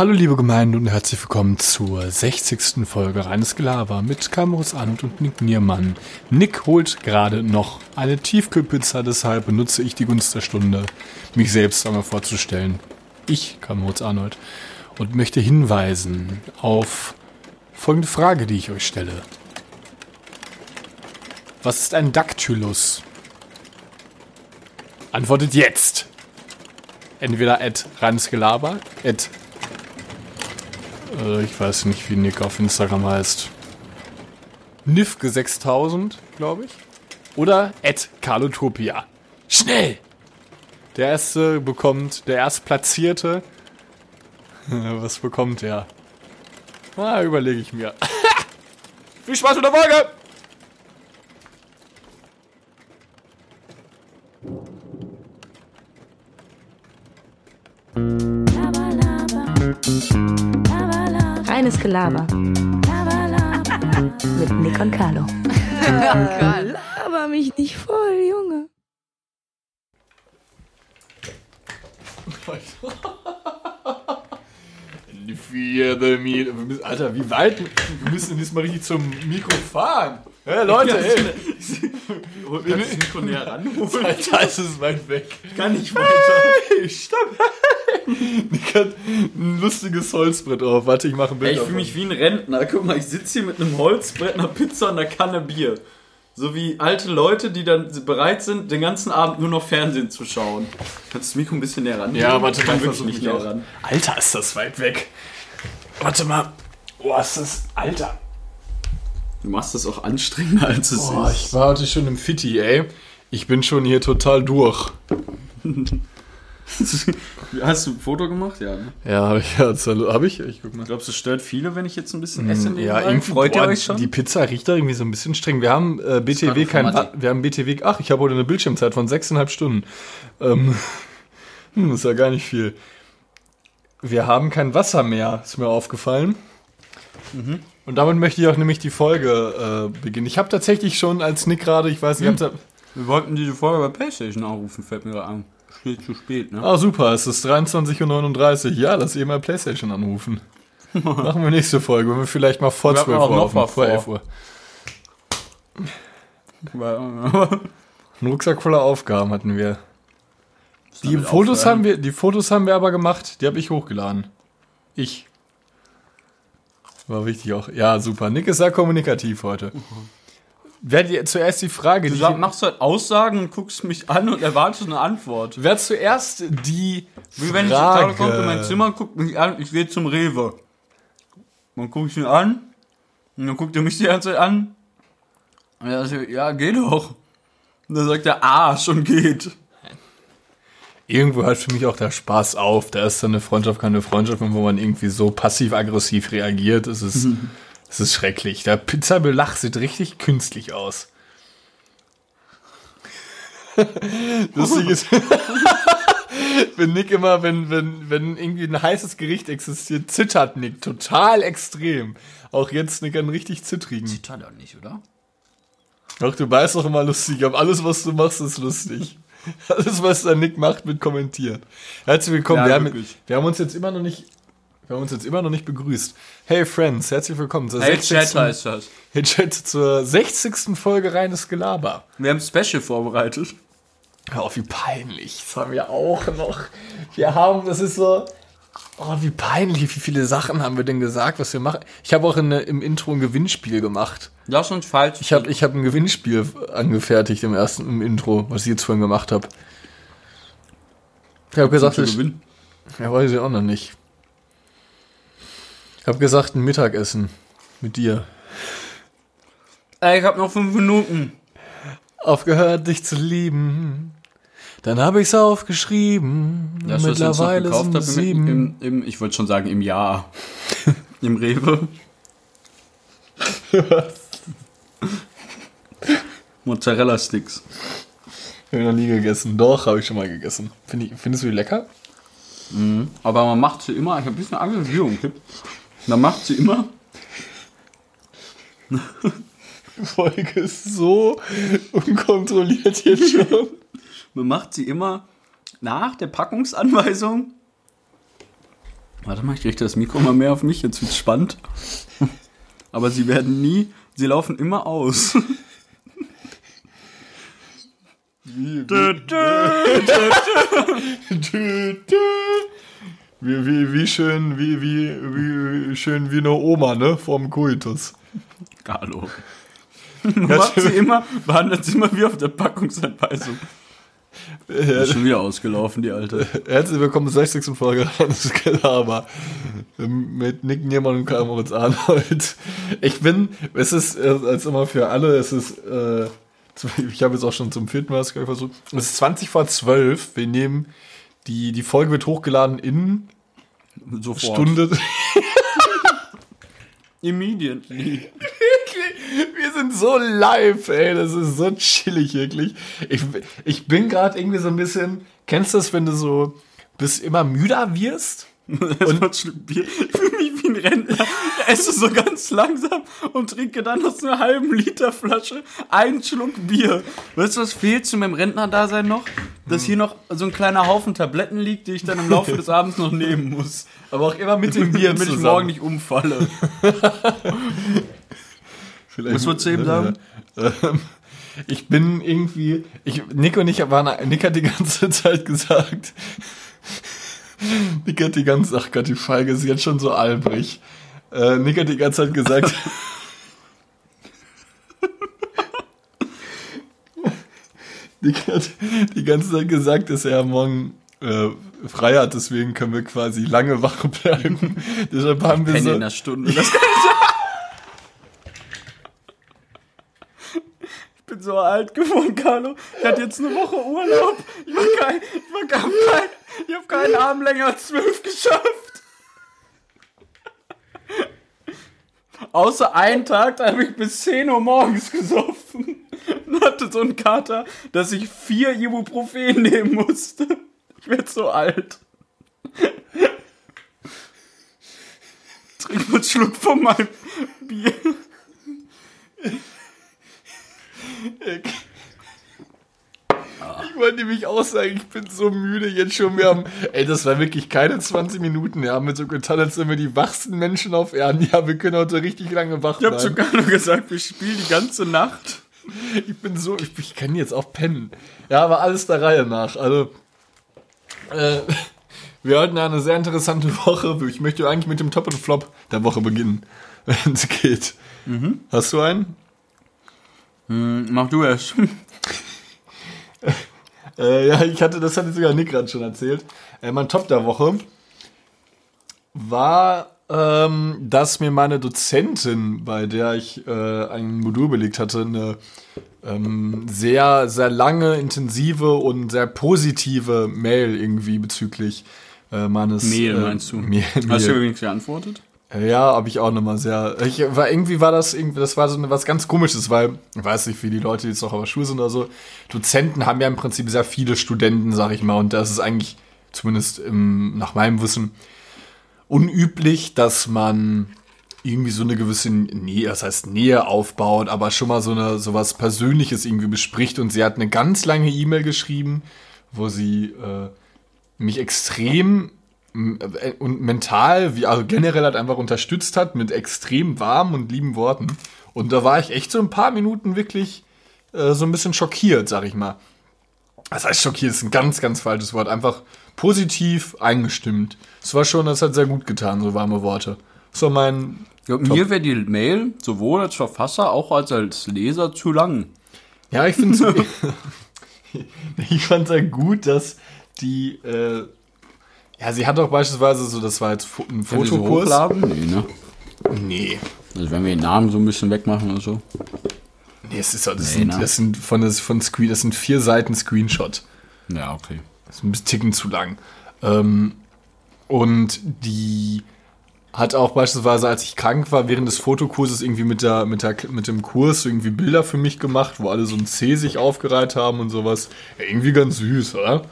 Hallo liebe Gemeinde und herzlich willkommen zur 60. Folge Reines Gelaber mit Kamerus Ant und Nick Niermann. Nick holt gerade noch eine Tiefkühlpizza, deshalb benutze ich die Gunst der Stunde, mich selbst einmal vorzustellen. Ich, Kamerus Arnold, und möchte hinweisen auf folgende Frage, die ich euch stelle. Was ist ein Dactylus? Antwortet jetzt! Entweder at Reines Gelaber, at äh, ich weiß nicht, wie Nick auf Instagram heißt. Nifke 6000, glaube ich. Oder at Carlotopia. Schnell! Der erste bekommt, der erstplatzierte. Was bekommt er? Ah, überlege ich mir. Viel Spaß mit der Folge! Reines Gelaber. Mit Nick und Carlo. Laber mich nicht voll, Junge. Alter, wie weit? Wir müssen diesmal richtig zum Mikro fahren. Hey, Leute, ey. Kannst du das Mikro näher ranholen? Alter, ist es weit weg. Kann nicht weiter. Hey, stopp. Nick hat ein lustiges Holzbrett drauf. Warte, ich mache ein Bild Ey, ich fühle mich wie ein Rentner. Guck mal, ich sitze hier mit einem Holzbrett, einer Pizza und einer Kanne Bier. So wie alte Leute, die dann bereit sind, den ganzen Abend nur noch Fernsehen zu schauen. Kannst du das Mikro ein bisschen näher ran? Ja, warte, ich kann wirklich nicht ich näher ran. Alter, ist das weit weg. Warte mal. Boah, ist das... Alter. Du machst das auch anstrengender, als es Boah, ich ist. war heute schon im Fitti, ey. Ich bin schon hier total durch. Hast du ein Foto gemacht? Ja. Ne? Ja, hab ich. Ja, hab ich? Ich guck mal. Glaubst du, es stört viele, wenn ich jetzt ein bisschen esse? Ja, irgendwie Freut ihr boah, euch schon? Die Pizza riecht da irgendwie so ein bisschen streng. Wir haben äh, BTW kein, wir haben BTW. Ach, ich habe heute eine Bildschirmzeit von sechseinhalb Stunden. Ähm, hm, ist ja gar nicht viel. Wir haben kein Wasser mehr, ist mir aufgefallen. Mhm. Und damit möchte ich auch nämlich die Folge äh, beginnen. Ich habe tatsächlich schon als Nick gerade, ich weiß nicht, da, Wir wollten diese Folge bei Playstation anrufen, fällt mir gerade an. Steht zu spät, ne? Ah, super, es ist 23.39 Uhr. Ja, lass eben mal Playstation anrufen. Machen wir nächste Folge, wenn wir vielleicht mal vor Wir hatten 12 auch Uhr noch was vor vor. 11 Uhr. Ein Rucksack voller Aufgaben hatten wir. Die Fotos, aufhören? haben wir, die Fotos haben wir aber gemacht. Die habe ich hochgeladen. Ich. War wichtig auch. Ja, super. Nick ist sehr kommunikativ heute. Wer die, zuerst die Frage, Du die, sag, machst halt Aussagen und guckst mich an und erwartest eine Antwort. wer zuerst die Wie wenn ich Frage, Frage kommt in mein Zimmer, guckt mich an, ich gehe zum Rewe. Dann guck ich ihn an und dann guckt er mich die ganze Zeit an. Und er sagt, ja, geh doch. Und dann sagt er, ah, schon geht. Irgendwo hört für mich auch der Spaß auf. Da ist dann eine Freundschaft keine Freundschaft, wo man irgendwie so passiv-aggressiv reagiert. Es ist, es ist schrecklich. Der Pizzabelach sieht richtig künstlich aus. Lustig ist, wenn Nick immer, wenn, wenn, wenn irgendwie ein heißes Gericht existiert, zittert Nick total extrem. Auch jetzt Nick einen richtig zittrigen. Zittert er nicht, oder? Doch, du weißt doch immer lustig, aber alles, was du machst, ist lustig. Alles, was der Nick macht, wird kommentiert. Herzlich willkommen. Ja, wir, haben, wir haben uns jetzt immer noch nicht, wir haben uns jetzt immer noch nicht begrüßt. Hey Friends, herzlich willkommen zur Hey, 60. Chatter ist das. Hey, Chat, zur 60. Folge reines Gelaber. Wir haben ein Special vorbereitet. Hör auf, wie peinlich. Das haben wir auch noch. Wir haben, das ist so, oh, wie peinlich, wie viele Sachen haben wir denn gesagt, was wir machen. Ich habe auch in, im Intro ein Gewinnspiel gemacht. Lass uns falsch. Ich habe ich hab ein Gewinnspiel angefertigt im ersten im Intro, was ich jetzt vorhin gemacht habe. Ich habe gesagt, ich, gewinnen. ja, weiß ich auch noch nicht. Ich habe gesagt, ein Mittagessen mit dir. Ey, ich hab noch fünf Minuten. Aufgehört, dich zu lieben. Dann habe ich's aufgeschrieben. Das, was Mittlerweile gekauft sind haben, es im, sieben. im, im, ich wollte schon sagen im Jahr. Im Rewe. Mozzarella-Sticks. Hab ich noch nie gegessen. Doch, habe ich schon mal gegessen. Find ich, findest du die lecker? Aber man macht sie immer, ich habe ein bisschen Angst, dass es gibt. Man macht sie immer. Die Folge ist so unkontrolliert jetzt schon. Man macht sie immer nach der Packungsanweisung Warte mal, ich richte das Mikro mal mehr auf mich, jetzt wird's spannend. Aber sie werden nie, sie laufen immer aus. Wie, wie, wie, wie schön, wie, wie, wie schön wie eine Oma, ne? Vorm Koitus. Carlo. Macht sie immer, behandelt sie immer wie auf der Packungsanweisung. Ist schon wieder ausgelaufen, die alte. Herzlich willkommen zur 60. Folge eines Gelaber mit Nick Niermann und Karl Moritz Arnold. Ich bin, es ist äh, als immer für alle, es ist, äh, ich habe jetzt auch schon zum vierten Mal versucht, es ist 20 vor 12, wir nehmen, die, die Folge wird hochgeladen in Sofort. Stunde. Immediately. Wir sind so live, ey, das ist so chillig, wirklich. Ich, ich bin gerade irgendwie so ein bisschen, kennst du das, wenn du so bist immer müder wirst? Und ein Rentner. Esse so ganz langsam und trinke dann aus einer halben Liter Flasche einen Schluck Bier. Weißt du, was fehlt zu meinem Rentner-Dasein noch? Dass hier noch so ein kleiner Haufen Tabletten liegt, die ich dann im Laufe des Abends noch nehmen muss. Aber auch immer mit dem Bier Damit ich morgen nicht umfalle. Vielleicht, Was würdest du eben sagen? Ähm, Ich bin irgendwie, ich, Nick und ich waren, Nick hat die ganze Zeit gesagt, Nick hat die ganze, ach Gott, die Folge ist jetzt schon so albrig. Äh, Nick hat die ganze Zeit gesagt, Nick hat die ganze Zeit gesagt, dass er morgen äh, frei hat, deswegen können wir quasi lange wach bleiben. Deshalb haben wir so, in der Stunde. Das ich bin so alt geworden, Carlo. Ich hatte jetzt eine Woche Urlaub. Ich war kein, ich war kein ich habe keinen Abend länger als zwölf geschafft. Außer einen Tag, da habe ich bis 10 Uhr morgens gesoffen. Und hatte so einen Kater, dass ich vier Ibuprofen nehmen musste. Ich werde so alt. Trink mal einen Schluck von meinem Bier. Ich wollte nämlich auch sagen, ich bin so müde jetzt schon. Wir haben, ey, das war wirklich keine 20 Minuten. Wir haben mit so getan, als sind wir die wachsten Menschen auf Erden. Ja, wir können heute richtig lange wach Ich habe bleiben. sogar nur gesagt, wir spielen die ganze Nacht. Ich bin so, ich, ich kann jetzt auch pennen. Ja, aber alles der Reihe nach. Also, äh, wir hatten eine sehr interessante Woche. Ich möchte eigentlich mit dem Top und Flop der Woche beginnen, wenn es geht. Hast du einen? Mach du es. Äh, ja, ich hatte, das hatte sogar Nick gerade schon erzählt. Äh, mein Top der Woche war, ähm, dass mir meine Dozentin, bei der ich äh, ein Modul belegt hatte, eine ähm, sehr, sehr lange, intensive und sehr positive Mail irgendwie bezüglich äh, meines Mehl, äh, meinst du? Mehl, Hast du übrigens geantwortet? Ja, habe ich auch nochmal sehr. Ich war irgendwie war das irgendwie, das war so was ganz komisches, weil ich weiß nicht, wie die Leute jetzt noch auf der Schule sind oder so. Dozenten haben ja im Prinzip sehr viele Studenten, sag ich mal, und das ist eigentlich zumindest im, nach meinem Wissen unüblich, dass man irgendwie so eine gewisse Nähe, das heißt Nähe aufbaut, aber schon mal so eine sowas Persönliches irgendwie bespricht. Und sie hat eine ganz lange E-Mail geschrieben, wo sie äh, mich extrem und mental, wie also generell halt einfach unterstützt hat mit extrem warmen und lieben Worten. Und da war ich echt so ein paar Minuten wirklich äh, so ein bisschen schockiert, sag ich mal. Das heißt schockiert ist ein ganz, ganz falsches Wort. Einfach positiv eingestimmt. Es war schon, das hat sehr gut getan, so warme Worte. So mein, Ja, mir wäre die Mail sowohl als Verfasser auch als als Leser zu lang. ja, ich finde ich fand sehr gut, dass die, äh, ja, sie hat auch beispielsweise so, das war jetzt ein Fotokurs. hochladen? Nee, ne? Nee. Also wenn wir den Namen so ein bisschen wegmachen oder so. Nee, es ist, das, Nee, sind, ne? das sind von, das, von Screen, das sind vier Seiten Screenshot. Ja, okay. Das ist ein bisschen Ticken zu lang. Ähm, und die hat auch beispielsweise, als ich krank war, während des Fotokurses irgendwie mit, der, mit, der, mit dem Kurs irgendwie Bilder für mich gemacht, wo alle so ein C sich aufgereiht haben und sowas. Ja, irgendwie ganz süß, oder?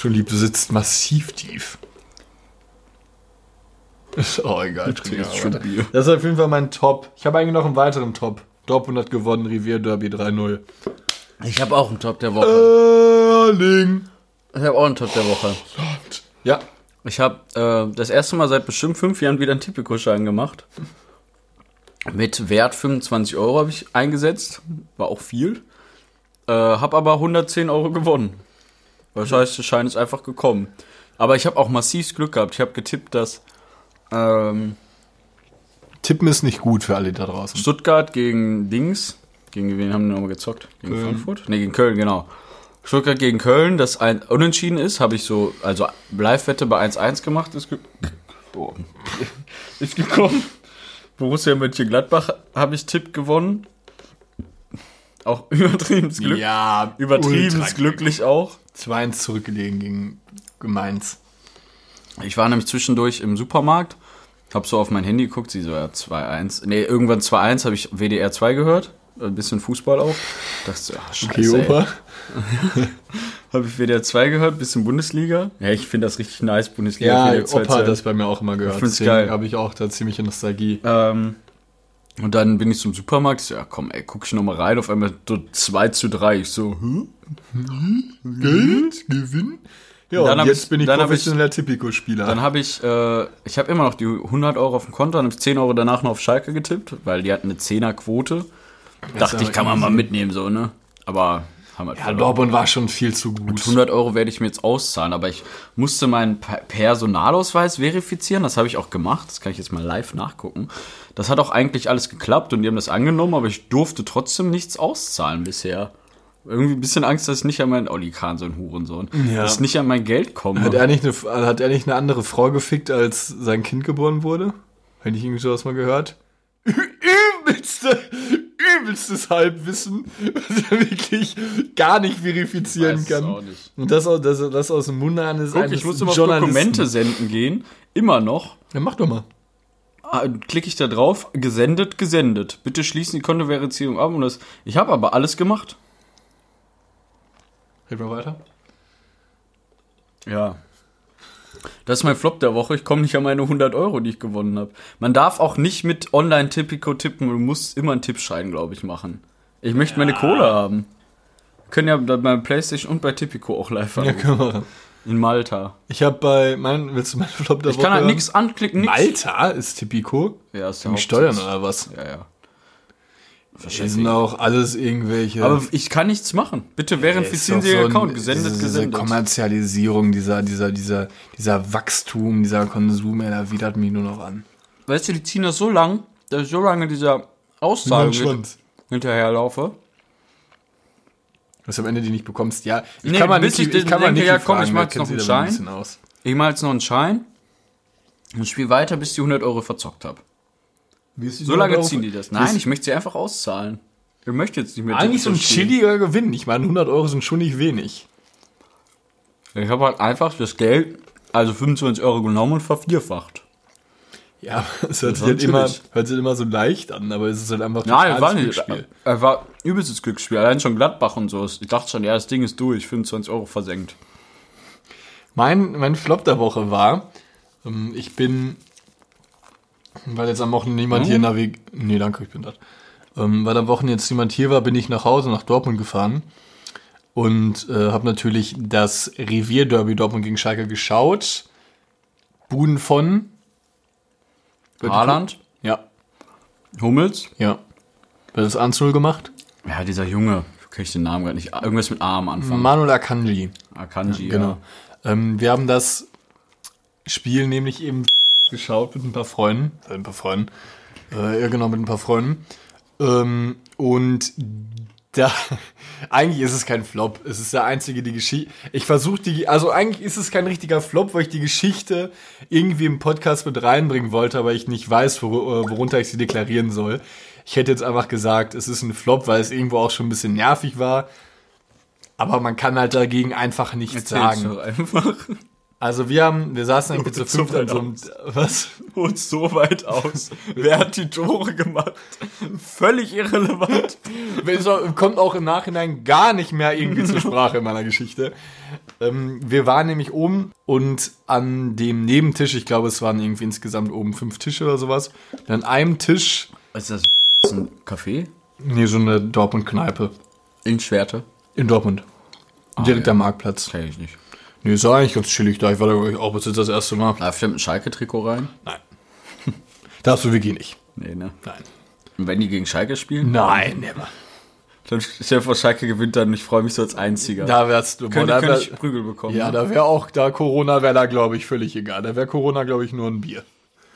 Schon lieb, du sitzt massiv tief. Ist auch egal. trinke trinkst schon. Bier. Das ist auf jeden Fall mein Top. Ich habe eigentlich noch einen weiteren Top. Dortmund hat gewonnen, Revier Derby 3-0. Ich habe auch einen Top der Woche. Erling. Ich habe auch einen Top der Woche. Ja, Ich habe äh, das erste Mal seit bestimmt fünf Jahren wieder einen Tipico-Schein gemacht. Mit Wert 25 Euro habe ich eingesetzt. War auch viel. Äh, habe aber 110 Euro gewonnen. Das heißt, der Schein ist einfach gekommen. Aber ich habe auch massiv Glück gehabt. Ich habe getippt, dass ähm, Tippen ist nicht gut für alle da draußen. Stuttgart gegen Dings. Gegen wen haben die nochmal gezockt? Gegen Köln. Frankfurt? Ne, gegen Köln, genau. Stuttgart gegen Köln, das ein Unentschieden ist, habe ich so, also Live-Wette bei 1-1 gemacht, ist, ge Boah. ist gekommen. Borussia Mönchengladbach habe ich Tipp gewonnen. Auch übertrieben Glück. Ja, Übertrieben glücklich auch. 2-1 zurückgelegen gegen Mainz. Ich war nämlich zwischendurch im Supermarkt, hab so auf mein Handy geguckt, sie so, ja, 2-1. Nee, irgendwann 2-1 habe ich WDR 2 gehört, ein bisschen Fußball auch. Dachte so, ja, scheiße, Okay. Opa. Habe ich WDR 2 gehört, bisschen Bundesliga. Ja, ich finde das richtig nice, Bundesliga. Ja, WDR 2 Opa hat das bei mir auch immer gehört. find's Deswegen geil. habe ich auch da ziemliche Nostalgie. ähm, und dann bin ich zum Supermarkt, ich so, ja komm, ey, guck ich noch mal rein, auf einmal so 2 zu 3. Ich so, hm? Geld, Gewinn. Ja, Dann und jetzt ich- bin ich dann professioneller Tipico-Spieler. Dann habe ich, äh, ich habe immer noch die 100 Euro auf dem Konto, dann habe ich 10 Euro danach noch auf Schalke getippt, weil die hatten eine 10er Quote. Dachte aber ich, kann man mal mitnehmen, so, ne? Aber haben halt Ja. Dortmund war schon viel zu gut. 100 Euro werde ich mir jetzt auszahlen, aber ich musste meinen Per- Personalausweis verifizieren. Das habe ich auch gemacht. Das kann ich jetzt mal live nachgucken. Das hat auch eigentlich alles geklappt und die haben das angenommen, aber ich durfte trotzdem nichts auszahlen bisher. Irgendwie ein bisschen Angst, dass ich nicht an mein Olli Kahn, so ein Hurensohn, Ja. dass ich nicht an mein Geld komme. Hat er, nicht eine, hat er nicht eine andere Frau gefickt, als sein Kind geboren wurde? Habe ich irgendwie sowas mal gehört? Übelste, übelstes Halbwissen, was er wirklich gar nicht verifizieren kann. nicht. Und das, aus- das, das aus dem Munde eines Guck, ich musste mal auf. Dokumente senden gehen. Immer noch. Ja, mach doch mal. Ah, Klicke ich da drauf, gesendet, gesendet. Bitte schließen die Kontoverifizierung ab. Und das, ich habe aber alles gemacht. Red mal weiter. Ja. Das ist mein Flop der Woche. Ich komme nicht an meine 100 Euro, die ich gewonnen habe. Man darf auch nicht mit Online-Tipico tippen. Du musst immer einen Tippschein, glaube ich, machen. Ich möchte meine Kohle haben. Wir können ja bei Playstation und bei Tipico auch live Ja, anrufen. können wir. In Malta. Ich habe bei, mein, willst du meinen Flop der Ich Woche kann halt nichts anklicken, nix. Malta ist Tipico? Ja, ist Hauptsitz. Steuern oder was? Ja, ja. Die sind auch alles irgendwelche... Aber ich kann nichts machen. Bitte verifizieren Sie Ihren so ein- Account. Gesendet, diese, diese gesendet. Kommerzialisierung, dieser, dieser, dieser, dieser Wachstum, dieser Konsum, ey, da widert mich nur noch an. Weißt du, die ziehen das so lang, dass ich so lange dieser Auszahlung hinterherlaufe. Was am Ende die nicht bekommst, ja. Ich Nee, kann mal nicht, ich ich kann mal denke, nicht ja, komm, ich fragen, mach der jetzt noch einen ein Schein. aus. Ich mache jetzt noch einen Schein und spiele weiter, bis die 100 Euro verzockt habe. So lange ziehen die das. Nein, ich möchte sie einfach auszahlen. Ich möchte jetzt nicht mehr Eigentlich so ein chilliger Gewinn. Ich meine, 100 Euro sind schon nicht wenig. Ich habe halt einfach das Geld, also 25 Euro genommen und vervierfacht. Ja, es hört Das sich, halt immer, hört sich immer so leicht an, aber es ist halt einfach Nein, war nicht. Glücksspiel. Er war übelstes Glücksspiel. Allein schon Gladbach und so. Ich dachte schon, ja, das Ding ist durch. 25 Euro versenkt. Mein, mein Flop der Woche war, ähm, ich bin, weil jetzt am Wochenende niemand hier navig... Nee, danke, ich bin das. Ähm, weil am Wochenende jetzt niemand hier war, bin ich nach Hause, nach Dortmund gefahren und äh, habe natürlich das Revierderby Dortmund gegen Schalke geschaut. Buden von... Haaland, Ja, Hummels. ja. Wird das 1-0 gemacht? Ja, dieser Junge. Krieg ich den Namen gerade nicht. Irgendwas mit A am Anfang. Manuel Akanji. Akanji, Genau. Ähm, wir haben das Spiel nämlich eben geschaut mit ein paar Freunden. Äh, ein paar Freunden. Äh, ja, genau, mit ein paar Freunden. Ähm, und da, eigentlich ist es kein Flop. Es ist der einzige, die Geschichte. Ich versuche die, also eigentlich ist es kein richtiger Flop, weil ich die Geschichte irgendwie im Podcast mit reinbringen wollte, aber ich nicht weiß, wor äh, worunter ich sie deklarieren soll. Ich hätte jetzt einfach gesagt, es ist ein Flop, weil es irgendwo auch schon ein bisschen nervig war. Aber man kann halt dagegen einfach nichts Erzähl's sagen. doch einfach. Also wir haben, wir saßen irgendwie zu fünft an so einem, was? Holt so weit aus. Wer hat die Tore gemacht? Völlig irrelevant. Kommt auch im Nachhinein gar nicht mehr irgendwie zur Sprache in meiner Geschichte. Ähm, wir waren nämlich oben und an dem Nebentisch, ich glaube, es waren irgendwie insgesamt oben fünf Tische oder sowas. Und an einem Tisch, Was ist das? Ein Café? nee, so eine Dortmund-Kneipe In Schwerte? in Dortmund. Direkt ja. am Marktplatz. Kenn ich nicht. Nee, ist eigentlich ganz chillig da. Ich war da glaub ich, auch bis jetzt das erste Mal. Da fällt ein Schalke-Trikot rein? Nein. Darfst du wirklich nicht. Nee, ne? Nein. Und wenn die gegen Schalke spielen? Nein, never. Dann stell dir vor, Schalke gewinnt dann und ich freue mich so als Einziger. Da wärst du. könnte, da könnte wär, ich Prügel bekommen. ja, ne? da wäre auch, da Corona wäre da, glaube ich, völlig egal. Da wäre Corona, glaube ich, nur ein Bier.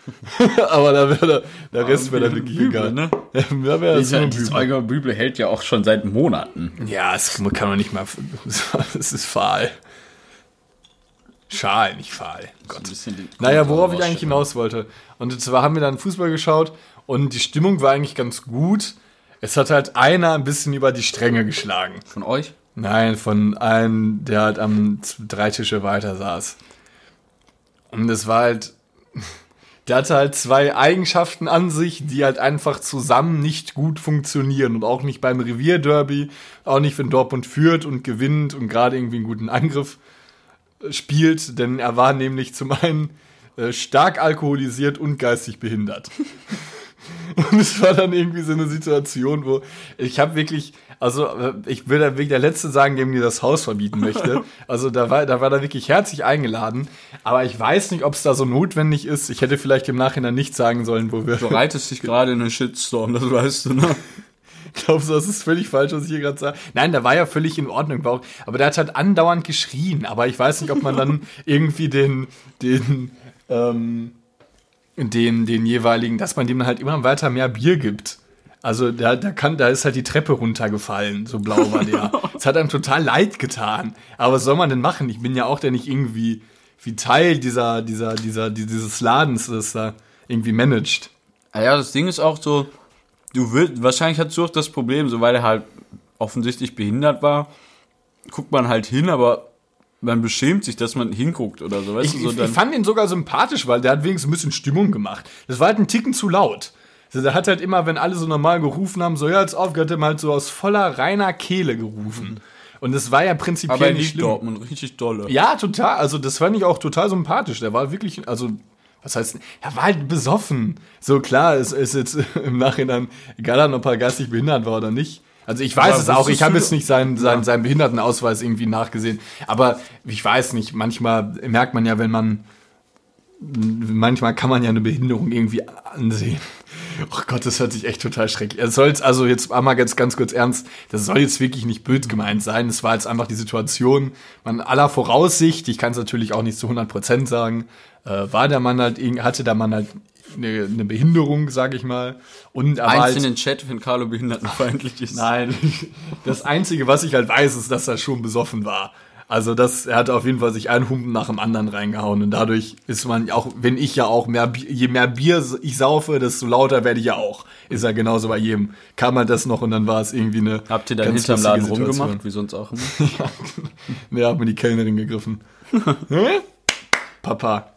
Aber da wäre der, der Rest wäre dann wirklich Büble, egal. ne? Da wäre ein dieses Büble. Büble hält ja auch schon seit Monaten. Ja, das kann man nicht mal. Es ist fahl. Schal, nicht fahl. Gott. Naja, worauf ich eigentlich hinaus wollte. Und zwar haben wir dann Fußball geschaut und die Stimmung war eigentlich ganz gut. Es hat halt einer ein bisschen über die Stränge geschlagen. Von euch? Nein, von einem, der halt am drei Tische weiter saß. Und es war halt, der hatte halt zwei Eigenschaften an sich, die halt einfach zusammen nicht gut funktionieren. Und auch nicht beim Revierderby, auch nicht, wenn Dortmund führt und gewinnt und gerade irgendwie einen guten Angriff spielt. Denn er war nämlich zum einen äh, stark alkoholisiert und geistig behindert. Und es war dann irgendwie so eine Situation, wo ich habe wirklich, also äh, ich will da wirklich der Letzte sagen, dem mir das Haus verbieten möchte. Also da war, da war da wirklich herzlich eingeladen. Aber ich weiß nicht, ob es da so notwendig ist. Ich hätte vielleicht im Nachhinein nicht sagen sollen, wo wir. Du reitest dich gerade in einen Shitstorm, das weißt du, ne? Glaubst du, das ist völlig falsch, was ich hier gerade sage? Nein, der war ja völlig in Ordnung. War auch, aber der hat halt andauernd geschrien. Aber ich weiß nicht, ob man dann irgendwie den, den, ähm, den, den jeweiligen, dass man dem halt immer weiter mehr Bier gibt. Also da, da kann, da ist halt die Treppe runtergefallen, so blau war der. Es hat einem total leid getan. Aber was soll man denn machen? Ich bin ja auch der nicht irgendwie wie Teil dieser, dieser, dieser, dieses Ladens, das da irgendwie managt. Ah Ja, das Ding ist auch so, du willst, wahrscheinlich hast du auch das Problem, so weil er halt offensichtlich behindert war, guckt man halt hin, aber man beschämt sich, dass man hinguckt oder so, weißt Ich, du, so ich, fand ihn sogar sympathisch, weil der hat wenigstens ein bisschen Stimmung gemacht. Das war halt ein Ticken zu laut. Also der hat halt immer, wenn alle so normal gerufen haben, so ja, jetzt auf, hat er halt so aus voller reiner Kehle gerufen. Und das war ja prinzipiell aber er nicht schlimm. Dortmund richtig dolle. Ja, total. Also das fand ich auch total sympathisch. Der war wirklich, also was heißt, er war halt besoffen. So klar, es ist jetzt im Nachhinein egal, an, ob er geistig behindert war oder nicht. Also ich weiß Aber es auch, ich habe jetzt nicht seinen, seinen, seinen Behindertenausweis irgendwie nachgesehen. Aber ich weiß nicht, manchmal merkt man ja, wenn man, manchmal kann man ja eine Behinderung irgendwie ansehen. Oh Gott, das hört sich echt total schrecklich. Es soll jetzt also jetzt einmal ganz, ganz kurz ernst, das soll jetzt wirklich nicht böse gemeint sein. Es war jetzt einfach die Situation, man aller Voraussicht, ich kann es natürlich auch nicht zu 100% sagen, äh, war der Mann halt, hatte der Mann halt eine, eine Behinderung, sag ich mal. Und er war Eins halt, in den Chat, wenn Carlo behindertenfeindlich ist. Nein, das Einzige, was ich halt weiß, ist, dass er schon besoffen war. Also das, er hat auf jeden Fall sich einen Humpen nach dem anderen reingehauen und dadurch ist man auch, wenn ich ja auch mehr, je mehr Bier ich saufe, desto lauter werde ich ja auch. Ist ja genauso bei jedem. Kam man das noch und dann war es irgendwie eine Habt ihr dann hinterm Laden Situation. rumgemacht, wie sonst auch immer? Nee, hat mir die Kellnerin gegriffen. Papa.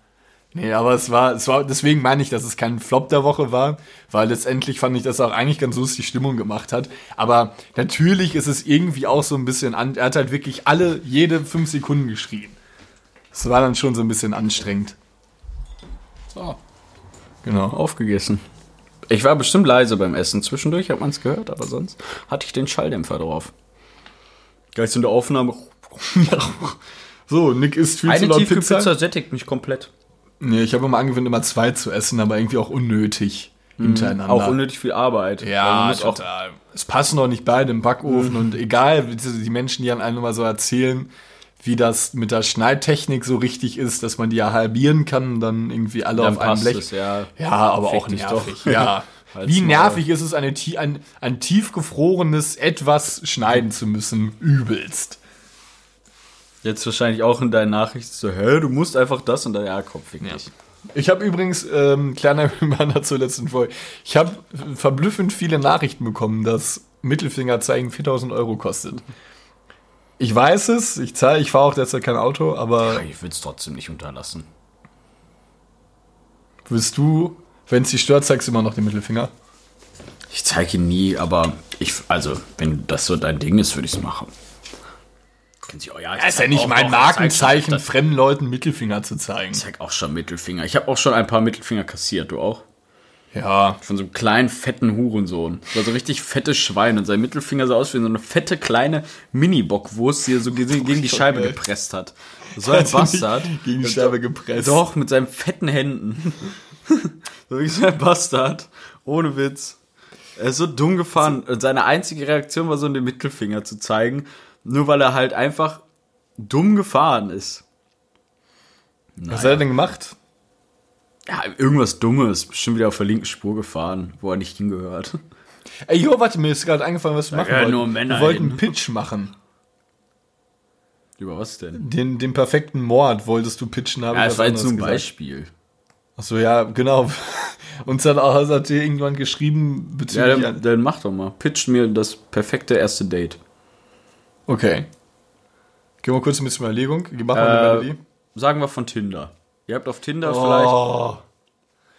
Nee, aber es war, es war, deswegen meine ich, dass es kein Flop der Woche war, weil letztendlich fand ich, dass er auch eigentlich ganz lustig Stimmung gemacht hat. Aber natürlich ist es irgendwie auch so ein bisschen an, er hat halt wirklich alle, jede fünf Sekunden geschrien. Das war dann schon so ein bisschen anstrengend. So, Genau. aufgegessen. Ich war bestimmt leise beim Essen. Zwischendurch hat man es gehört, aber sonst hatte ich den Schalldämpfer drauf. Geist in der Aufnahme. So, Nick isst viel zu Eine laut Tiefkühlpizza Pizza. sättigt mich komplett. Nee, ich habe immer angewöhnt, immer zwei zu essen, aber irgendwie auch unnötig hintereinander. Auch unnötig viel Arbeit. Ja, muss auch total. Es passen doch nicht beide im Backofen und egal, die Menschen, die an einem immer so erzählen, wie das mit der Schneidtechnik so richtig ist, dass man die ja halbieren kann und dann irgendwie alle Dann auf einem Blech. es, ja. ja, aber Fick auch nervig. doch. Ja. Wie nervig ist es, eine, ein, ein tiefgefrorenes etwas schneiden zu müssen? Übelst. Jetzt wahrscheinlich auch in deinen Nachrichten so, hä, du musst einfach das und dann, ja, komm, fick dich. Ich habe übrigens, ähm, kleiner Reminder zur letzten Folge, ich habe verblüffend viele Nachrichten bekommen, dass Mittelfinger zeigen 4000 Euro kostet. Ich weiß es, ich zahle, ich fahre auch derzeit kein Auto, aber Ich will es trotzdem nicht unterlassen. willst du, wenn es dich stört, zeigst du immer noch den Mittelfinger? Ich zeige ihn nie, aber ich, also, wenn das so dein Ding ist, würde ich es machen. Kennen Sie, oh ja, ich Das ist ja nicht mein Markenzeichen, Ich zeig, fremden Leuten Mittelfinger zu zeigen. ich zeig auch schon Mittelfinger. Ich habe auch schon ein paar Mittelfinger kassiert, du auch? Ja. Von so einem kleinen, fetten Hurensohn. Das war so richtig fettes Schwein und sein Mittelfinger sah aus wie so eine fette, kleine Mini-Bockwurst, die er so gegen gegen die Scheibe gepresst hat. So ein Bastard. Gegen die Scheibe gepresst. Doch, mit seinen fetten Händen. so wie so ein Bastard. Ohne Witz. Er ist so dumm gefahren. Und seine einzige Reaktion war so, den Mittelfinger zu zeigen. Nur weil er halt einfach dumm gefahren ist. Was hat er denn gemacht? Ja, irgendwas Dummes. Bestimmt wieder auf der linken Spur gefahren, wo er nicht hingehört. Ey, jo, warte, mir ist gerade eingefallen, was wir machen gehören wollten. nur Männer wir wollten einen Pitch machen. Über was denn? Den, den perfekten Mord wolltest du pitchen, habe Ja, ich das war jetzt nur ein gesagt. Beispiel. Achso, ja, genau. Uns hat auch hat hier irgendwann geschrieben Ja, bezüglich... dann, dann mach doch mal. Pitch mir das perfekte erste Date. Okay. Gehen wir kurz ein bisschen Überlegung. Mach mal eine Äh, Melodie. sagen wir von Tinder. Ihr habt auf Tinder vielleicht. Oh.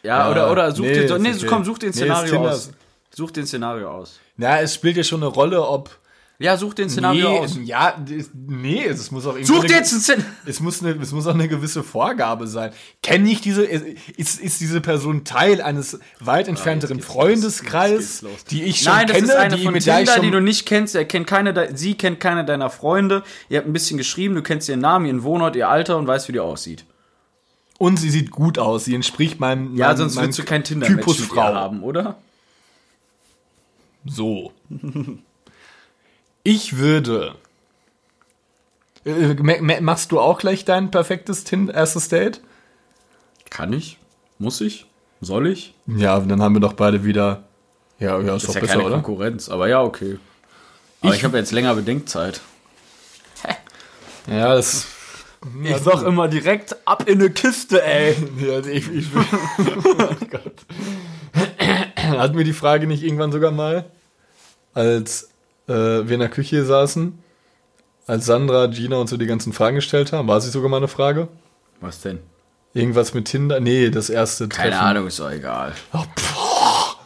Ja, oder, oder such nee, ist nee, okay. komm, such den Nee, Szenario Tinder. aus. Such den Szenario aus. Na, es spielt ja schon eine Rolle, ob... Ja, such den Szenario nee, aus. Ja, das- nee, es muss auch irgendwie... Such eine- dir jetzt ein Szenario. Es muss, eine, es muss auch eine gewisse Vorgabe sein. Kenne ich diese, ist, ist diese Person Teil eines weit entfernteren geht's los, Freundeskreis, jetzt geht's los. die ich schon Nein, das kenne, ist eine die, von Tinder, die du nicht kennst. Er kennt keine, sie kennt keine deiner Freunde. Ihr habt ein bisschen geschrieben, du kennst ihren Namen, ihren Wohnort, ihr Alter und weißt, wie die aussieht. und sie sieht gut aus, sie entspricht meinem, Ja, meinem, sonst meinem würdest du kein Tinder-Match Typus mit ihr Frau. haben, oder? So. Ich würde. Äh, ma- ma- Machst du auch gleich dein perfektes Tin erstes Date? Kann ich? Muss ich? Soll ich? Ja, dann haben wir doch beide wieder. Ja, ja, ist, Das doch ist ja besser, keine oder? Konkurrenz, aber ja, okay. Aber ich, Ich- habe jetzt länger Bedenkzeit. Ja, das. Ich sag immer direkt ab in eine Kiste, ey. Ja, ich, ich oh Gott. Hatten wir die Frage nicht irgendwann sogar mal, als äh, wir in der Küche saßen, als Sandra, Gina und so die ganzen Fragen gestellt haben? War sie sogar mal eine Frage? Was denn? Irgendwas mit Tinder? Nee, das erste Keine Ahnung, ist doch egal. Oh, boah.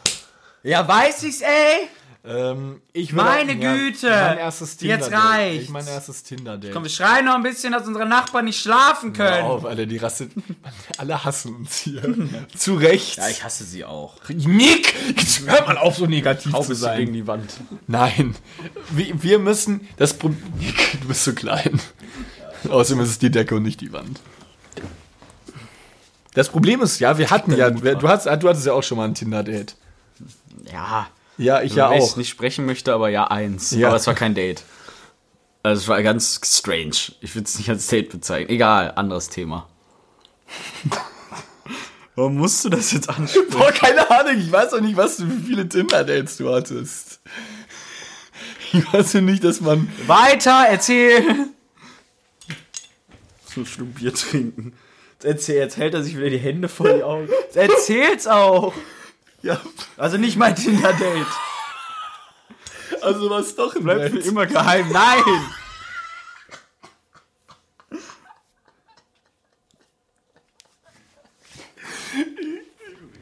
Ja, weiß ich's, ey. Ähm, ich will Meine auch- ja, Güte. Mein erstes Tinder Jetzt reicht's. Ich mein erstes Tinder-Date. Komm, wir schreien noch ein bisschen, dass unsere Nachbarn nicht schlafen Hör können. auf, Alter, die Rasse. Alle hassen uns hier. Zu Recht. Ja, ich hasse sie auch. Nick! Jetzt hör mal auf, so negativ zu sein. gegen die Wand. Nein. Wir, wir müssen. Das Pro Nick, du bist so klein. Außerdem ist es die Decke und nicht die Wand. Das Problem ist, ja, wir hatten ja. Du, hast, du hattest ja auch schon mal ein Tinder-Date. Ja, Ja, ich ja ja ich auch. nicht sprechen möchte, aber ja, eins. Ja. Aber es war kein Date. Also es war ganz strange. Ich würde es nicht als Date bezeichnen. Egal, anderes Thema. Warum musst du das jetzt ansprechen? Boah, keine Ahnung, ich weiß auch nicht, was du, wie viele Tinder-Dates du hattest. Ich weiß ja nicht, dass man. Weiter, erzähl! So ein Schluck Bier trinken. Jetzt Erzähl, jetzt hält er sich wieder die Hände vor die Augen. Jetzt Erzähl's auch! Ja, Also nicht mein Tinder-Date. also was doch im Bleibt für Netz. immer geheim. Nein!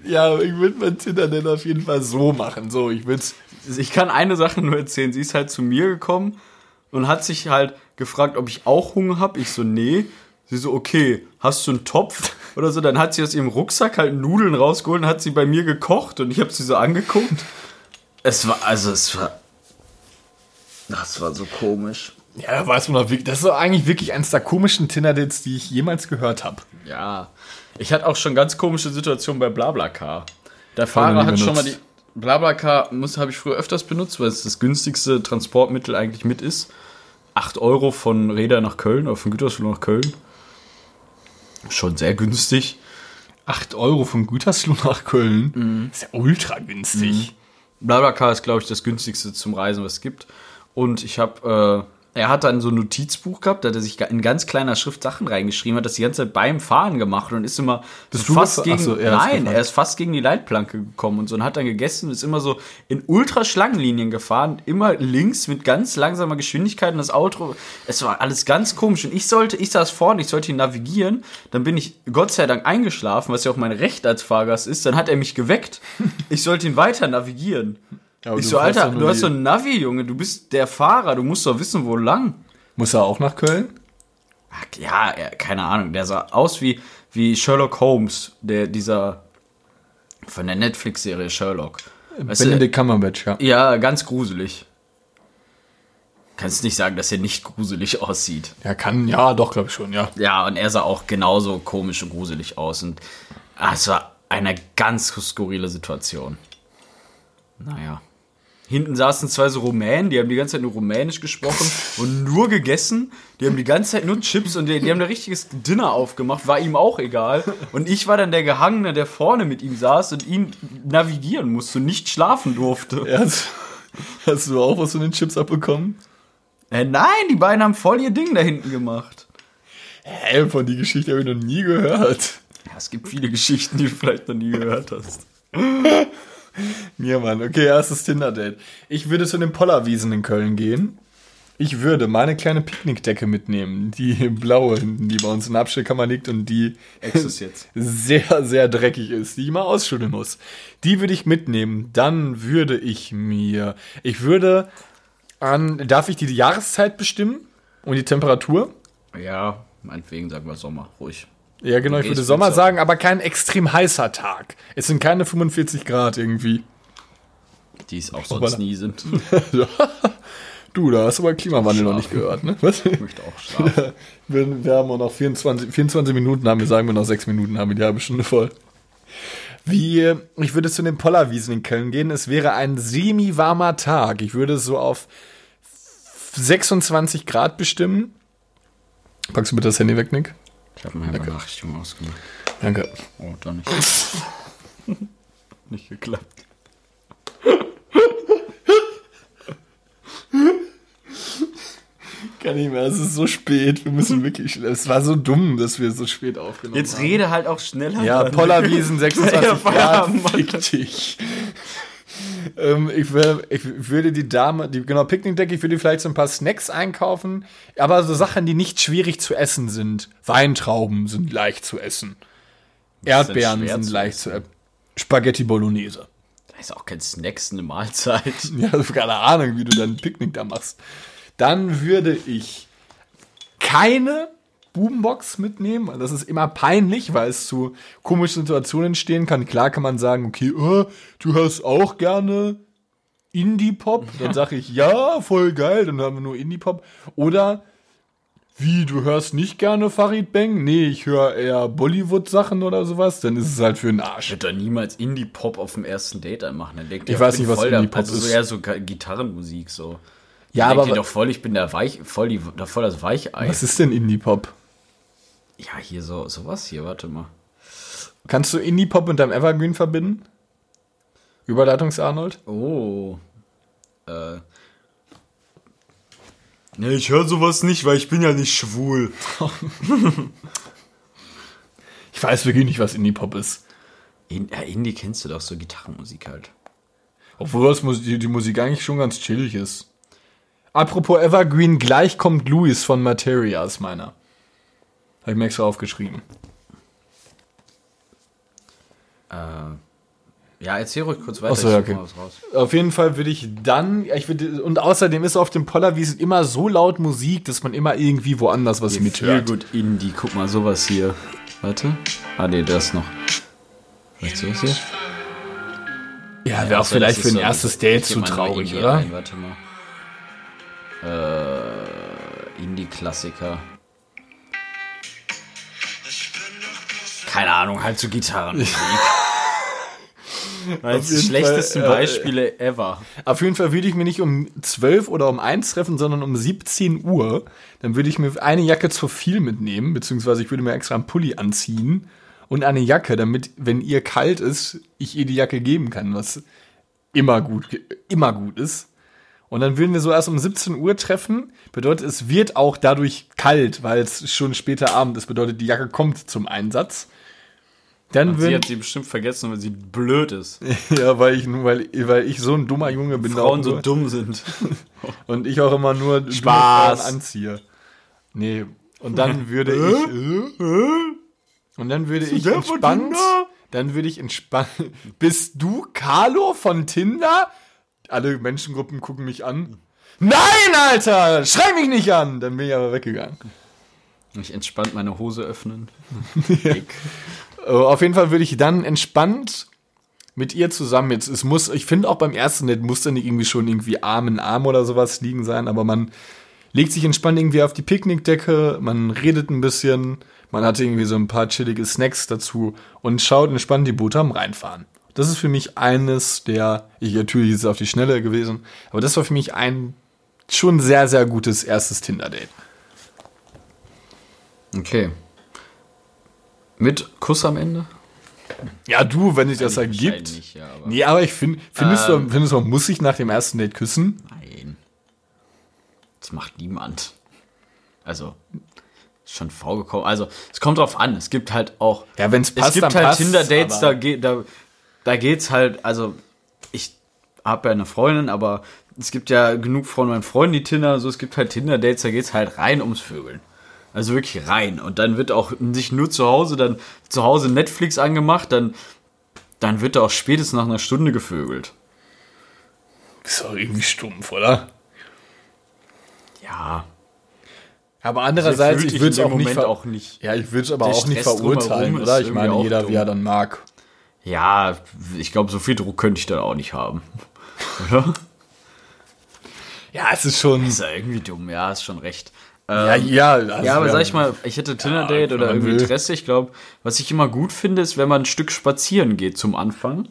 Ja, ich würde mein Tinder-Date auf jeden Fall so machen. So, ich würde Ich kann eine Sache nur erzählen. Sie ist halt zu mir gekommen und hat sich halt gefragt, ob ich auch Hunger habe. Ich so, nee. Sie so, okay, hast du einen Topf oder so? Dann hat sie aus ihrem Rucksack halt Nudeln rausgeholt und hat sie bei mir gekocht und ich habe sie so angeguckt. Es war, also es war, das war so komisch. Ja, da weiß man wirklich. Das ist doch eigentlich wirklich eines der komischen Tinder-Dates, die ich jemals gehört habe. Ja, ich hatte auch schon ganz komische Situationen bei BlaBlaCar. Der Fahrer hat schon mal die. BlaBlaCar muss habe ich früher öfters benutzt, weil es das günstigste Transportmittel eigentlich mit ist. 8 Euro von Reda nach Köln oder von Gütersloh nach Köln. Schon sehr günstig. 8 Euro von Gütersloh nach Köln. Mhm. Ist ja ultra günstig. BlaBlaCar ist, glaube ich, das günstigste zum Reisen, was es gibt. Und ich habe, äh, er hat dann so ein Notizbuch gehabt, da hat er sich in ganz kleiner Schrift Sachen reingeschrieben, hat das die ganze Zeit beim Fahren gemacht und ist immer Bist so fast gegen, so, er ist nein, gefahren. er ist fast gegen die Leitplanke gekommen und so und hat dann gegessen und ist immer so in Ultraschlangenlinien gefahren, immer links mit ganz langsamer Geschwindigkeit und das Auto, es war alles ganz komisch und ich sollte, ich saß vorne, ich sollte ihn navigieren, dann bin ich Gott sei Dank eingeschlafen, was ja auch mein Recht als Fahrgast ist, dann hat er mich geweckt, ich sollte ihn weiter navigieren. Aber Ich du so, Alter, du hast so ein Navi, Junge, du bist der Fahrer, du musst doch wissen, wo lang. Muss er auch nach Köln? Ach, ja, er- keine Ahnung, der sah aus wie, wie Sherlock Holmes, der, dieser Von der Netflix-Serie Sherlock. Weißt Benedict Cumberbatch, ja. ja, ganz gruselig. Kannst nicht sagen, dass er nicht gruselig aussieht. Ja, kann, ja, doch, glaube ich schon, ja. Ja, und er sah auch genauso komisch und gruselig aus. Und ah, es war eine ganz skurrile Situation. Naja. Hinten saßen zwei so Rumänen, die haben die ganze Zeit nur Rumänisch gesprochen und nur gegessen. Die haben die ganze Zeit nur Chips und die, die haben ein richtiges Dinner aufgemacht, war ihm auch egal. Und ich war dann der Gehangene, der vorne mit ihm saß und ihn navigieren musste und nicht schlafen durfte. Ja, Hast, hast du auch was von den Chips abbekommen? Äh, nein, die beiden haben voll ihr Ding da hinten gemacht. Hä, von die Geschichte habe ich noch nie gehört. Ja, es gibt viele Geschichten, die du vielleicht noch nie gehört hast. Mir, Mann. Okay, erstes Tinder-Date. Ich würde zu den Pollerwiesen in Köln gehen. Ich würde meine kleine Picknickdecke mitnehmen. Die blaue hinten, die bei uns in der Abstellkammer liegt und die sehr, sehr dreckig ist, die ich mal ausschütteln muss. Die würde ich mitnehmen. Dann würde ich mir, ich würde an, darf ich die Jahreszeit bestimmen und die Temperatur? Ja, meinetwegen sagen wir Sommer, ruhig. Ja, genau, ich würde Sommer so- sagen, aber kein extrem heißer Tag. Es sind keine 45 Grad irgendwie. Die es auch sonst nie sind. Du, da hast du aber Klimawandel noch nicht gehört, ne? Was? Ich möchte auch schlafen. Wir, wir haben auch noch 24, 24 Minuten, haben wir sagen wir noch 6 Minuten, haben wir die halbe Stunde voll. Wie, ich würde zu den Pollerwiesen in Köln gehen. Es wäre ein semi-warmer Tag. Ich würde es so auf 26 Grad bestimmen. Packst du bitte das Handy weg, Nick? Ich habe meine Benachrichtigung ausgemacht. Danke. Oh, doch nicht. nicht geklappt. Kann nicht mehr, es ist so spät. Wir müssen wirklich schnell. Es war so dumm, dass wir so spät aufgenommen Jetzt haben. rede halt auch schneller. Ja. Pollerwiesen 26 Ja, Grad, fick dich. Ähm, ich, wär, ich würde die Dame, die, genau, Picknickdecke, ich würde vielleicht so ein paar Snacks einkaufen, aber so Sachen, die nicht schwierig zu essen sind. Weintrauben sind leicht zu essen. Erdbeeren sind zu leicht zu essen. Spaghetti Bolognese. Da ist auch kein Snacks, eine Mahlzeit. Ja, also keine Ahnung, wie du dein Picknick da machst. Dann würde ich keine Boombox mitnehmen, das ist immer peinlich, weil es zu komischen Situationen entstehen kann. Klar kann man sagen, okay, äh, du hörst auch gerne Indie-Pop. Dann sage ich, ja, voll geil, dann hören wir nur Indie-Pop. Oder, wie, du hörst nicht gerne Farid Bang? Nee, ich höre eher Bollywood-Sachen oder sowas. Dann ist es halt für den Arsch. Ich würde niemals Indie-Pop auf dem ersten Date anmachen. Dann denkt Ich weiß nicht, was Indie-Pop also ist. so eher so Gitarrenmusik so. Ja, Dann denkt aber doch voll, ich bin Weich, voll, die, da voll das Weichei. was ist denn Indie-Pop? Ja, hier so, sowas hier, warte mal. Kannst du Indie-Pop mit deinem Evergreen verbinden? Überleitungs-Arnold? Oh. Äh. Nee, ich höre sowas nicht, weil ich bin ja nicht schwul. Ich weiß wirklich nicht, was Indie-Pop ist. In, ja, Indie kennst du doch, so Gitarrenmusik halt. Obwohl das die, die Musik eigentlich schon ganz chillig ist. Apropos Evergreen, gleich kommt Louis von Materia, ist meiner. Habe ich mir extra aufgeschrieben. Äh, ja, erzähl ruhig kurz weiter. Ach so, ich ja, okay. Auf jeden Fall würde ich dann, ja, ich würde, und außerdem ist auf dem Pollerwiesen immer so laut Musik, dass man immer irgendwie woanders was mithört. Good Indie, guck mal, sowas hier. Warte. Ah, nee, das noch. Vielleicht sowas hier? Ja, wäre auch so, vielleicht für ein so- erstes Date zu traurig, oder? Ein, warte mal. Äh, Indie-Klassiker. Keine Ahnung, halt so Gitarrenmusik. Auf die schlechtesten Fall, äh, Beispiele ever. Auf jeden Fall würde ich mich nicht um 12 oder um 1 treffen, sondern um 17 Uhr. Dann würde ich mir eine Jacke zu viel mitnehmen, beziehungsweise ich würde mir extra einen Pulli anziehen und eine Jacke, damit, wenn ihr kalt ist, ich ihr die Jacke geben kann, was immer gut, immer gut ist. Und dann würden wir so erst um 17 Uhr treffen. Bedeutet, es wird auch dadurch kalt, weil es schon später Abend ist. Bedeutet, die Jacke kommt zum Einsatz. Dann Sie würden, hat sie bestimmt vergessen, weil sie blöd ist. ja, weil ich, weil, weil ich so ein dummer Junge bin. Frauen so dumm sind. Und ich auch immer nur Spaß. Anziehe. Nee. Und dann würde ich. Und dann würde ich entspannt. Dann würde ich entspannt. Bist du Carlo von Tinder? Alle Menschengruppen gucken mich an. Nein, Alter! Schrei mich nicht an! Dann bin ich aber weggegangen. Ich entspannt meine Hose öffnen. Äh, Auf jeden Fall würde ich dann entspannt mit ihr zusammen jetzt, es muss, ich finde auch beim ersten Date muss da nicht irgendwie schon irgendwie Arm in Arm oder sowas liegen sein, aber man legt sich entspannt irgendwie auf die Picknickdecke, man redet ein bisschen, man hat irgendwie so ein paar chillige Snacks dazu und schaut entspannt die Boote am Reinfahren. Das ist für mich eines der, ich natürlich ist es auf die Schnelle gewesen, aber das war für mich ein schon sehr, sehr gutes erstes Tinder-Date. Okay. Mit Kuss am Ende? Ja, du, wenn sich das ergibt. nicht, ja, aber- nee, aber ich finde, findest, Ähm. du, findest du, muss sich nach dem ersten Date küssen? Nein. Das macht niemand. Also, ist schon vorgekommen. Also, es kommt drauf an. Es gibt halt auch. Ja, wenn's passt, Es gibt dann halt Tinder-Dates, da, geht, da, da geht's halt. Also, ich habe ja eine Freundin, aber es gibt ja genug von meinen Freunden, die Tinder, so es gibt halt Tinder-Dates, da geht's halt rein ums Vögeln. Also wirklich rein. Und dann wird auch sich nur zu Hause, dann zu Hause Netflix angemacht, dann, dann wird da auch spätestens nach einer Stunde gevögelt. Ist doch irgendwie stumpf, oder? Ja. Aber andererseits, erfüllt ich würde es auch nicht, auch nicht. Ja, ich würde es aber auch nicht verurteilen, oder? Ich meine, jeder, wie er dumm. dann mag. Ja, ich glaube, so viel Druck könnte ich dann auch nicht haben. Oder? Ja, es ist schon. Ist ja irgendwie dumm, ja, ist schon recht. Ja, Ähm, ja, also, ja, aber sag ich mal, ich hätte Tinder-Date wenn oder man irgendwie will. Interesse. Ich glaube, was ich immer gut finde, ist, wenn man ein Stück spazieren geht zum Anfang.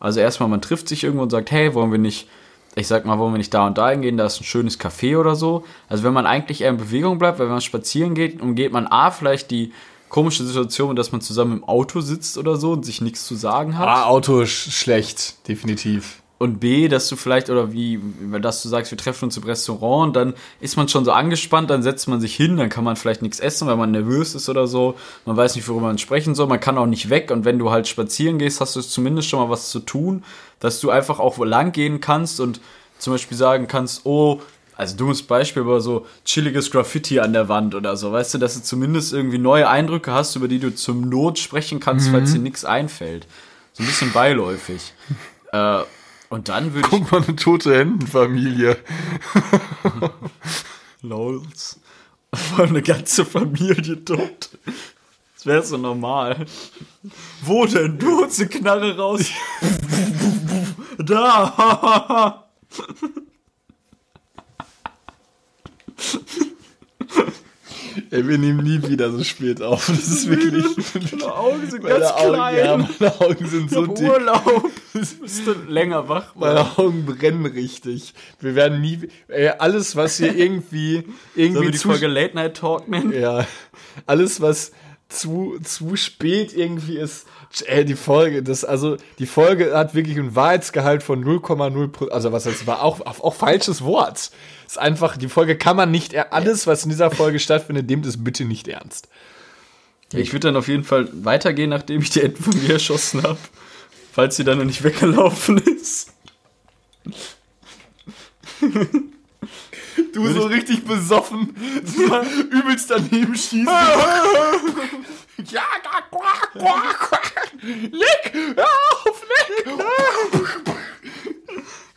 Also erstmal, man trifft sich irgendwo und sagt, hey, wollen wir nicht, ich sag mal, wollen wir nicht da und da hingehen, da ist ein schönes Café oder so. Also wenn man eigentlich eher in Bewegung bleibt, weil wenn man spazieren geht, umgeht man A, vielleicht die komische Situation, dass man zusammen im Auto sitzt oder so und sich nichts zu sagen hat. Ah, Auto sch schlecht, definitiv. Und B, dass du vielleicht, oder wie, dass du sagst, wir treffen uns im Restaurant dann ist man schon so angespannt, dann setzt man sich hin, dann kann man vielleicht nichts essen, weil man nervös ist oder so. Man weiß nicht, worüber man sprechen soll, man kann auch nicht weg und wenn du halt spazieren gehst, hast du zumindest schon mal was zu tun, dass du einfach auch wo lang gehen kannst und zum Beispiel sagen kannst, oh, also dummes Beispiel, aber so chilliges Graffiti an der Wand oder so, weißt du, dass du zumindest irgendwie neue Eindrücke hast, über die du zum Not sprechen kannst, falls dir nichts einfällt. So ein bisschen beiläufig. äh, und dann würde ich Guck mal, eine tote Hendenfamilie. Lols. War eine ganze Familie tot. Das wäre so normal. Wo denn? Du holst die Knarre raus. da. Ey, wir nehmen nie wieder so spät auf. Das ist wirklich. Meine Augen sind meine, ganz Augen, klein. ja, meine Augen sind ich so dick. Urlaub. Bist du länger wach? Meine Augen brennen richtig. Wir werden nie. Ey, alles, was hier irgendwie. Sollen irgendwie wir die Folge Late Night Talk nennen? Ja. Alles, was zu, zu spät irgendwie ist. Ey, die Folge, das, also, die Folge hat wirklich einen Wahrheitsgehalt von 0,0 Pro- Also, was das war auch, auch, falsches Wort. Ist einfach, die Folge kann man nicht, alles, was in dieser Folge stattfindet, nehmt es bitte nicht ernst. Ich würde dann auf jeden Fall weitergehen, nachdem ich die Enten von mir erschossen habe. Falls sie dann noch nicht weggelaufen ist. Du so richtig besoffen, übelst daneben schießen. ja, quack, quack, quack. Nick, hör auf, Nick.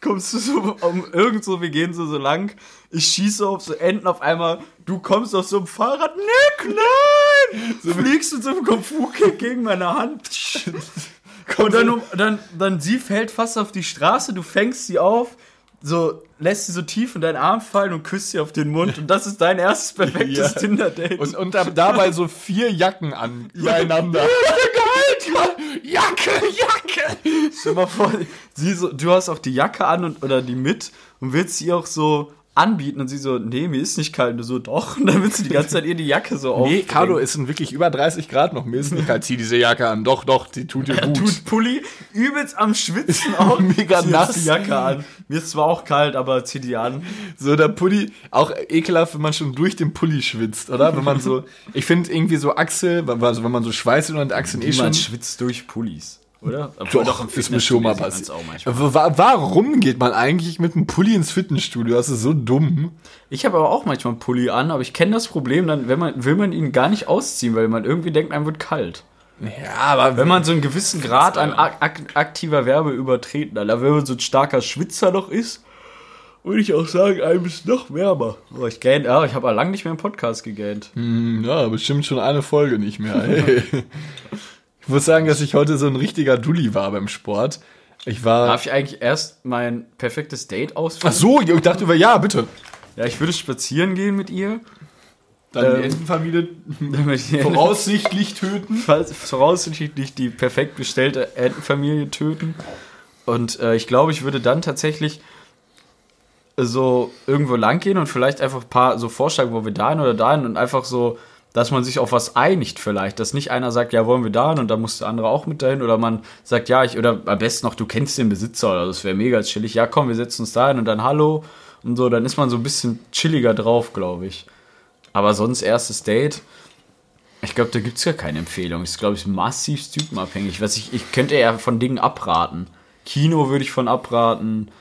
kommst du so um irgend so, wir gehen so so lang, ich schieße auf so Enten auf einmal, du kommst auf so einem Fahrrad, Nick, nein! So fliegst du so einem Kung-Fu-Kick gegen meine Hand. Und dann, dann, dann sie fällt fast auf die Straße, du fängst sie auf, so lässt sie so tief in deinen Arm fallen und küsst sie auf den Mund und das ist dein erstes perfektes Ja. Tinder-Date. Und, und da- dabei so vier Jacken an, übereinander. Jacke, Jacke. Stell mal vor, sie so, du hast auch die Jacke an und, oder die mit und willst sie auch so anbieten und sie so, nee, mir ist nicht kalt. Und du so, doch. Und dann willst du die ganze Zeit ihr die Jacke so auf. Nee, Carlo, es sind wirklich über 30 Grad noch. Mir ist nicht kalt. Zieh diese Jacke an. Doch, doch, die tut dir gut. tut Pulli, übelst am Schwitzen auch. Mega nass. die Jacke an. Mir ist zwar auch kalt, aber zieh die an. So der Pulli, auch ekelhaft, wenn man schon durch den Pulli schwitzt, oder? Wenn man so, ich finde irgendwie so Achsel, also wenn man so schweißt und Achseln eh schon. Niemand schwitzt durch Pullis, oder? Obwohl Doch, im ist mir schon mal passiert. Warum geht man eigentlich mit einem Pulli ins Fitnessstudio? Das ist so dumm. Ich habe aber auch manchmal einen Pulli an, aber ich kenne das Problem, dann wenn man, will man ihn gar nicht ausziehen, weil man irgendwie denkt, einem wird kalt. Ja, aber Wenn man so einen gewissen Grad an ak ak aktiver Wärme übertreten hat, wenn man so ein starker Schwitzer noch ist, würde ich auch sagen, einem ist noch wärmer. Oh, ich gähn, ja, ich habe lange nicht mehr im Podcast gegähnt. Hm, ja, bestimmt schon eine Folge nicht mehr. Ey. Ich muss sagen, dass ich heute so ein richtiger Dulli war beim Sport. Ich war. Darf ich eigentlich erst mein perfektes Date ausführen? Ach so, ich dachte über ja, bitte. Ja, ich würde spazieren gehen mit ihr. Dann Ähm, die Entenfamilie Voraussichtlich voraussichtlich töten. voraussichtlich die perfekt bestellte Entenfamilie töten. Und äh, ich glaube, ich würde dann tatsächlich so irgendwo lang gehen und vielleicht einfach ein paar so vorschlagen, wo wir dahin oder dahin und einfach so, dass man sich auf was einigt vielleicht. Dass nicht einer sagt, ja, wollen wir dahin und dann muss der andere auch mit dahin oder man sagt, ja, ich, oder am besten noch, du kennst den Besitzer oder das wäre mega chillig. Ja, komm, wir setzen uns dahin und dann Hallo und so, dann ist man so ein bisschen chilliger drauf, glaube ich. Aber sonst erstes Date, ich glaube, da gibt es gar keine Empfehlung. Das ist, glaube ich, massiv typenabhängig. Was ich, ich könnte eher von Dingen abraten. Kino würde ich von abraten.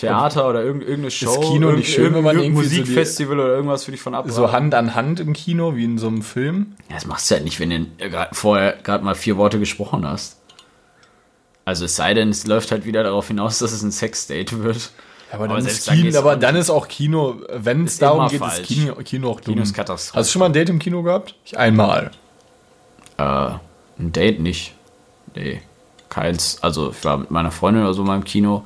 Theater oder irgend, irgendeine Show. Kino nicht schön, wenn man irgendwie so die- Musikfestival oder irgendwas würde ich von abraten. So Hand an Hand im Kino, wie in so einem Film. Ja, das machst du halt nicht, wenn du äh, vorher gerade mal vier Worte gesprochen hast. Also es sei denn, es läuft halt wieder darauf hinaus, dass es ein Sexdate wird. Aber, Aber dann, ist Kino, aber auch dann ist auch Kino, wenn es Ist darum geht, falsch. ist Kino, Kino auch dumm. Kino ist Katastrophe. Hast du schon mal ein Date im Kino gehabt? Ich einmal. Äh, ein Date nicht. Nee, keins. Also ich war mit meiner Freundin oder so mal im Kino.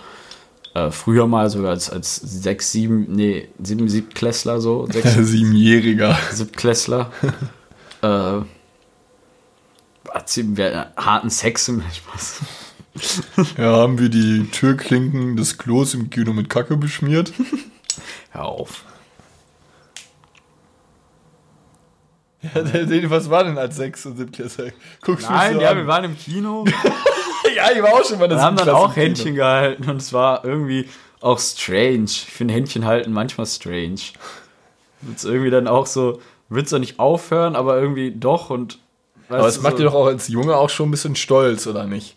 Äh, früher mal sogar als, als sechs, sieben, nee, sieben, siebtklässler so. Sechs, Siebenjähriger. Siebtklässler. äh, harten Sex im Spaß. Ja, haben wir die Türklinken des Klos im Kino mit Kacke beschmiert. Hör auf. Ja, was war denn als Sechs- und Siebtklässler? Guckst Nein, so ja, an. wir waren im Kino. ja, ich war auch schon mal das Wir haben dann auch. Händchen gehalten und es war irgendwie auch strange. Ich finde Händchen halten manchmal strange. Wird's irgendwie dann auch so, wird's doch nicht aufhören, aber irgendwie doch und. Aber es macht dir doch auch als Junge auch schon ein bisschen stolz, oder nicht?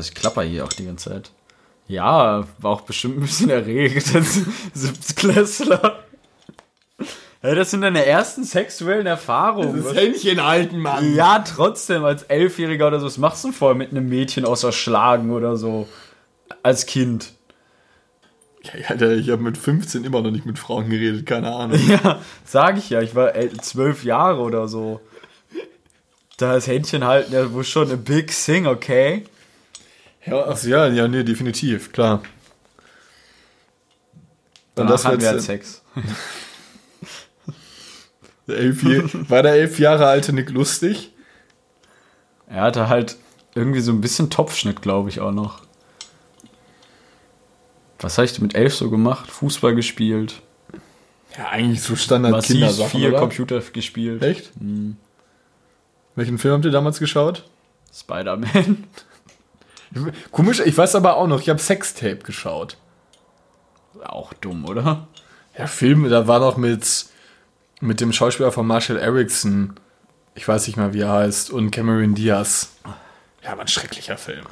Ich klapper hier auch die ganze Zeit. Ja, war auch bestimmt ein bisschen erregt als Siebtklässler. Das sind deine ersten sexuellen Erfahrungen. Was- Händchen halten, Mann. Ja, trotzdem, als Elfjähriger oder so, was machst du vorher mit einem Mädchen außer Schlagen oder so? Als Kind. Ja, Alter, ich habe mit 15 immer noch nicht mit Frauen geredet, keine Ahnung. Ja, sag ich ja, ich war zwölf Jahre oder so. Da ist Händchen halten ja wohl schon a big thing, okay? Ja, ach, ja, ja, nee, definitiv, klar. Danach das hatten wir halt Sex. der elf, war der elf Jahre alte Nick lustig? Er hatte halt irgendwie so ein bisschen Topfschnitt, glaube ich, auch noch. Was habe ich mit elf so gemacht? Fußball gespielt. Ja, eigentlich so Standard Massiv Kindersachen, viel oder? Computer gespielt. Echt? Welchen Film habt ihr damals geschaut? Spider-Man. Komisch, ich weiß aber auch noch, ich habe Sextape geschaut. Auch dumm, oder? Ja, Film, da war noch mit, mit dem Schauspieler von Marshall Erickson, ich weiß nicht mal, wie er heißt, und Cameron Diaz. Ja, war ein schrecklicher Film.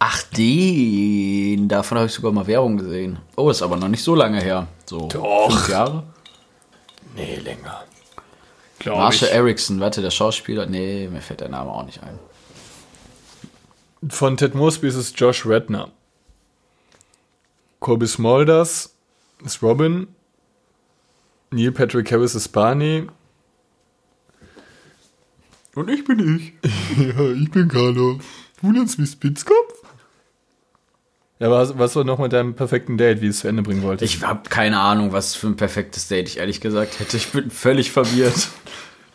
Ach, den. Davon habe ich sogar mal Werbung gesehen. Oh, ist aber noch nicht so lange her. So Doch. fünf Jahre. Nee, länger. Glaube Marshall ich. Erickson, warte, der Schauspieler. Nee, mir fällt der Name auch nicht ein. Von Ted Mosby ist es Josh Redner. Colby Smulders ist Robin. Neil Patrick Harris ist Barney. Und ich bin ich. Ja, ich bin Carlo. Du nennst mich Spitzkopf? Ja, was, was war noch mit deinem perfekten Date, wie du es zu Ende bringen wolltest? Ich habe keine Ahnung, was für ein perfektes Date ich ehrlich gesagt hätte. Ich bin völlig verwirrt.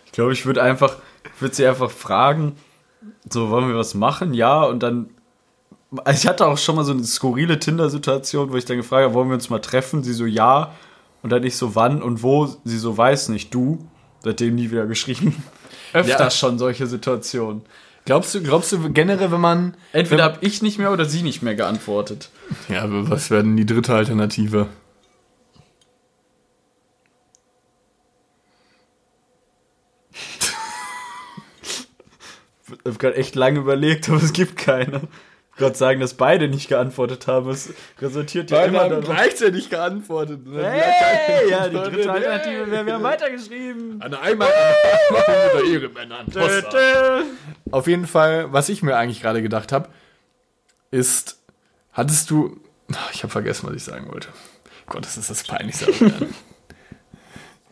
Ich glaube, ich würde einfach, ich würde sie einfach fragen, so, wollen wir was machen? Ja, und dann, also ich hatte auch schon mal so eine skurrile Tinder-Situation, wo ich dann gefragt habe, wollen wir uns mal treffen? Sie so, ja. Und dann ich so, wann und wo? Sie so, weiß nicht, du. Seitdem nie wieder geschrieben. Öfters Ja. schon solche Situationen. Glaubst du, glaubst du generell, wenn man. Entweder habe ich nicht mehr oder sie nicht mehr geantwortet. Ja, aber was wäre denn die dritte Alternative? Ich habe gerade echt lange überlegt, aber es gibt keine. Gerade sagen, dass beide nicht geantwortet haben. Es resultiert ja immer daraus. gleichzeitig geantwortet. Hey, ja, die dritte Alternative wäre, wir haben weitergeschrieben. Eine einmal machen wir der Ehrenmänner an Dö, dö. Auf jeden Fall, was ich mir eigentlich gerade gedacht habe, ist, hattest du. Ich habe vergessen, was ich sagen wollte. Gott, das ist das Peinlichste.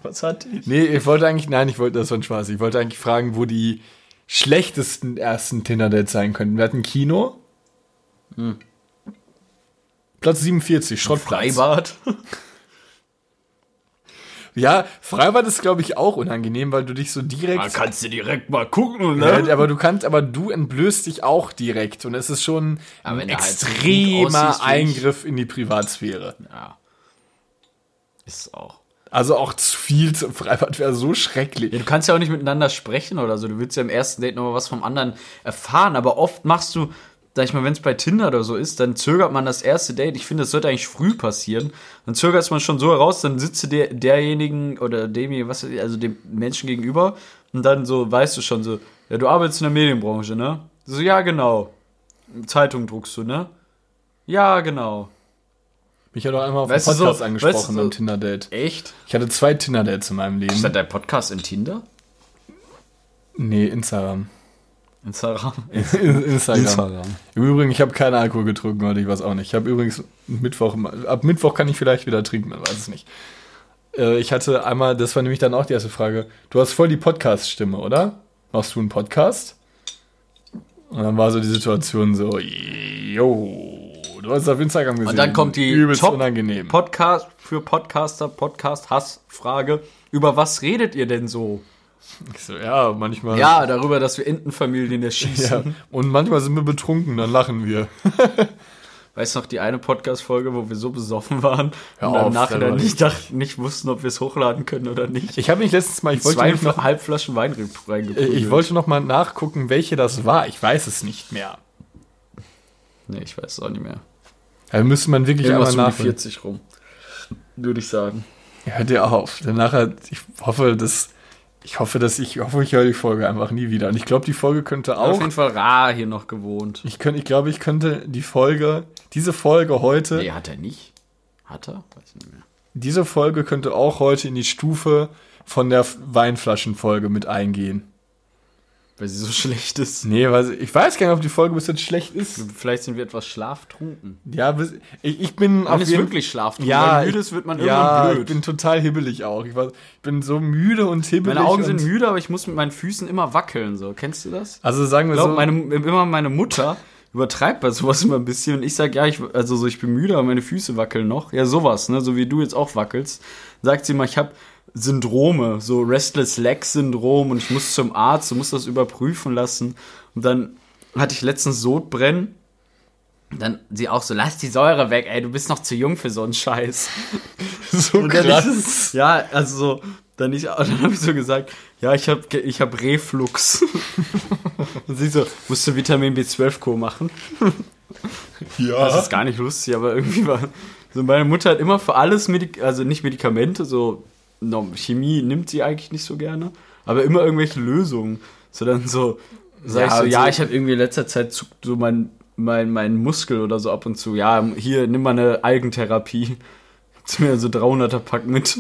Was hat ich? Nee, ich wollte eigentlich, nein, ich wollte, das war ein Spaß. Ich wollte eigentlich fragen, wo die schlechtesten ersten Tinder-Dates sein könnten. Wir hatten Kino. Platz 47, Schrottplatz. Freibad. Ja, Freibad ist, glaube ich, auch unangenehm, weil du dich so direkt. kannst du direkt mal gucken, Ja, aber du kannst, aber du entblößt dich auch direkt und es ist schon ein halt extremer ich- Eingriff in die Privatsphäre. Ja. Ist auch. Also auch zu viel zum Freibad wäre so schrecklich. Ja, du kannst ja auch nicht miteinander sprechen oder so. Du willst ja im ersten Date noch mal was vom anderen erfahren, aber oft machst du, sag ich mal, wenn es bei Tinder oder so ist, dann zögert man das erste Date. Ich finde, das sollte eigentlich früh passieren. Dann zögert man schon so heraus, dann sitzt der, derjenigen oder demjenigen, was, also dem Menschen gegenüber und dann so, weißt du schon so, ja, du arbeitest in der Medienbranche, ne? So, ja, genau. Zeitung druckst du, ne? Ja, genau. Mich hat auch einmal auf Weißt dem du, so- Podcast angesprochen weißt du, beim Tinder-Date. Echt? Ich hatte zwei Tinder-Dates in meinem Leben. Stand dein Podcast in Tinder? Nee, Instagram. Instagram? Instagram. Im Übrigen, ich habe keinen Alkohol getrunken heute, ich weiß auch nicht. Ich habe übrigens Mittwoch, ab Mittwoch kann ich vielleicht wieder trinken, man weiß es nicht. Äh, Ich hatte einmal, das war nämlich dann auch die erste Frage, du hast voll die Podcast-Stimme, oder? Machst du einen Podcast? Und dann war so die Situation so, yo, du hast es auf Instagram gesehen. Und dann kommt die Übelst Top unangenehm. Podcast für Podcaster, Podcast Hassfrage. Über was redet ihr denn so? Ich so, ja, manchmal. Ja, darüber, dass wir Entenfamilien erschießen. ja. Und manchmal sind wir betrunken, dann lachen wir. Weißt du noch die eine Podcast-Folge, wo wir so besoffen waren Hör und auf, Stefan. nicht, dachten, nicht wussten, ob wir es hochladen können oder nicht? Ich habe mich letztens mal, ich wollte Zwei noch, halb Flaschen Wein rein- reingeprügelt. ich wollte noch mal nachgucken, welche das war. Ich weiß es nicht mehr. Nee, ich weiß es auch nicht mehr. Da müsste man wirklich Irgendwas einmal um die nachholen. 40 rum. Würde ich sagen. Ja, hört ihr auf. Nachher, ich hoffe, dass ich hoffe, dass ich, ich hoffe, ich höre die Folge einfach nie wieder. Und ich glaube, die Folge könnte Auf auch. jeden Fall rar hier noch gewohnt. Ich könnte, ich glaube, ich könnte die Folge, diese Folge heute, Nee, hat er nicht. Hat er? Weiß ich nicht mehr. diese Folge könnte auch heute in die Stufe von der Weinflaschenfolge mit eingehen. Weil sie so schlecht ist. Nee, weil ich weiß gar nicht, ob die Folge bis jetzt schlecht ist. Vielleicht sind wir etwas schlaftrunken. Ja, bis, ich, ich bin Man ist jeden- wirklich schlaftrunken. Ja, Weil müde ich- ist, wird man ja, irgendwann ich blöd. bin total hibbelig auch. Ich, war, ich bin so müde und hibbelig. Meine Augen sind müde, aber ich muss mit meinen Füßen immer wackeln. So, kennst du das? Also sagen wir Ich glaube, so. meine, immer meine Mutter übertreibt bei sowas immer ein bisschen und ich sag ja, ich, also so, ich bin müde, aber meine Füße wackeln noch. Ja, sowas, ne, so wie du jetzt auch wackelst. Sagt sie mal, ich habe Syndrome, so Restless Leg Syndrom und ich muss zum Arzt und muss das überprüfen lassen. Und dann hatte ich letztens Sodbrennen. Dann sie auch so, lass die Säure weg, ey, du bist noch zu jung für so einen Scheiß. so dann ist- ja, also so, dann, ich, dann habe ich so gesagt, ja, ich habe ich hab Reflux. Und sie so, musst du Vitamin B12-Kur machen? ja. Das ist gar nicht lustig, aber irgendwie war. So, meine Mutter hat immer für alles, Medik also nicht Medikamente, so Chemie nimmt sie eigentlich nicht so gerne, aber immer irgendwelche Lösungen. So dann so, sag Ja, ich so, ja, ich habe irgendwie in letzter Zeit zuckt so mein, mein, mein Muskel oder so ab und zu. Ja, hier, nimm mal eine Algentherapie. Gibt's mir so 300er Pack mit.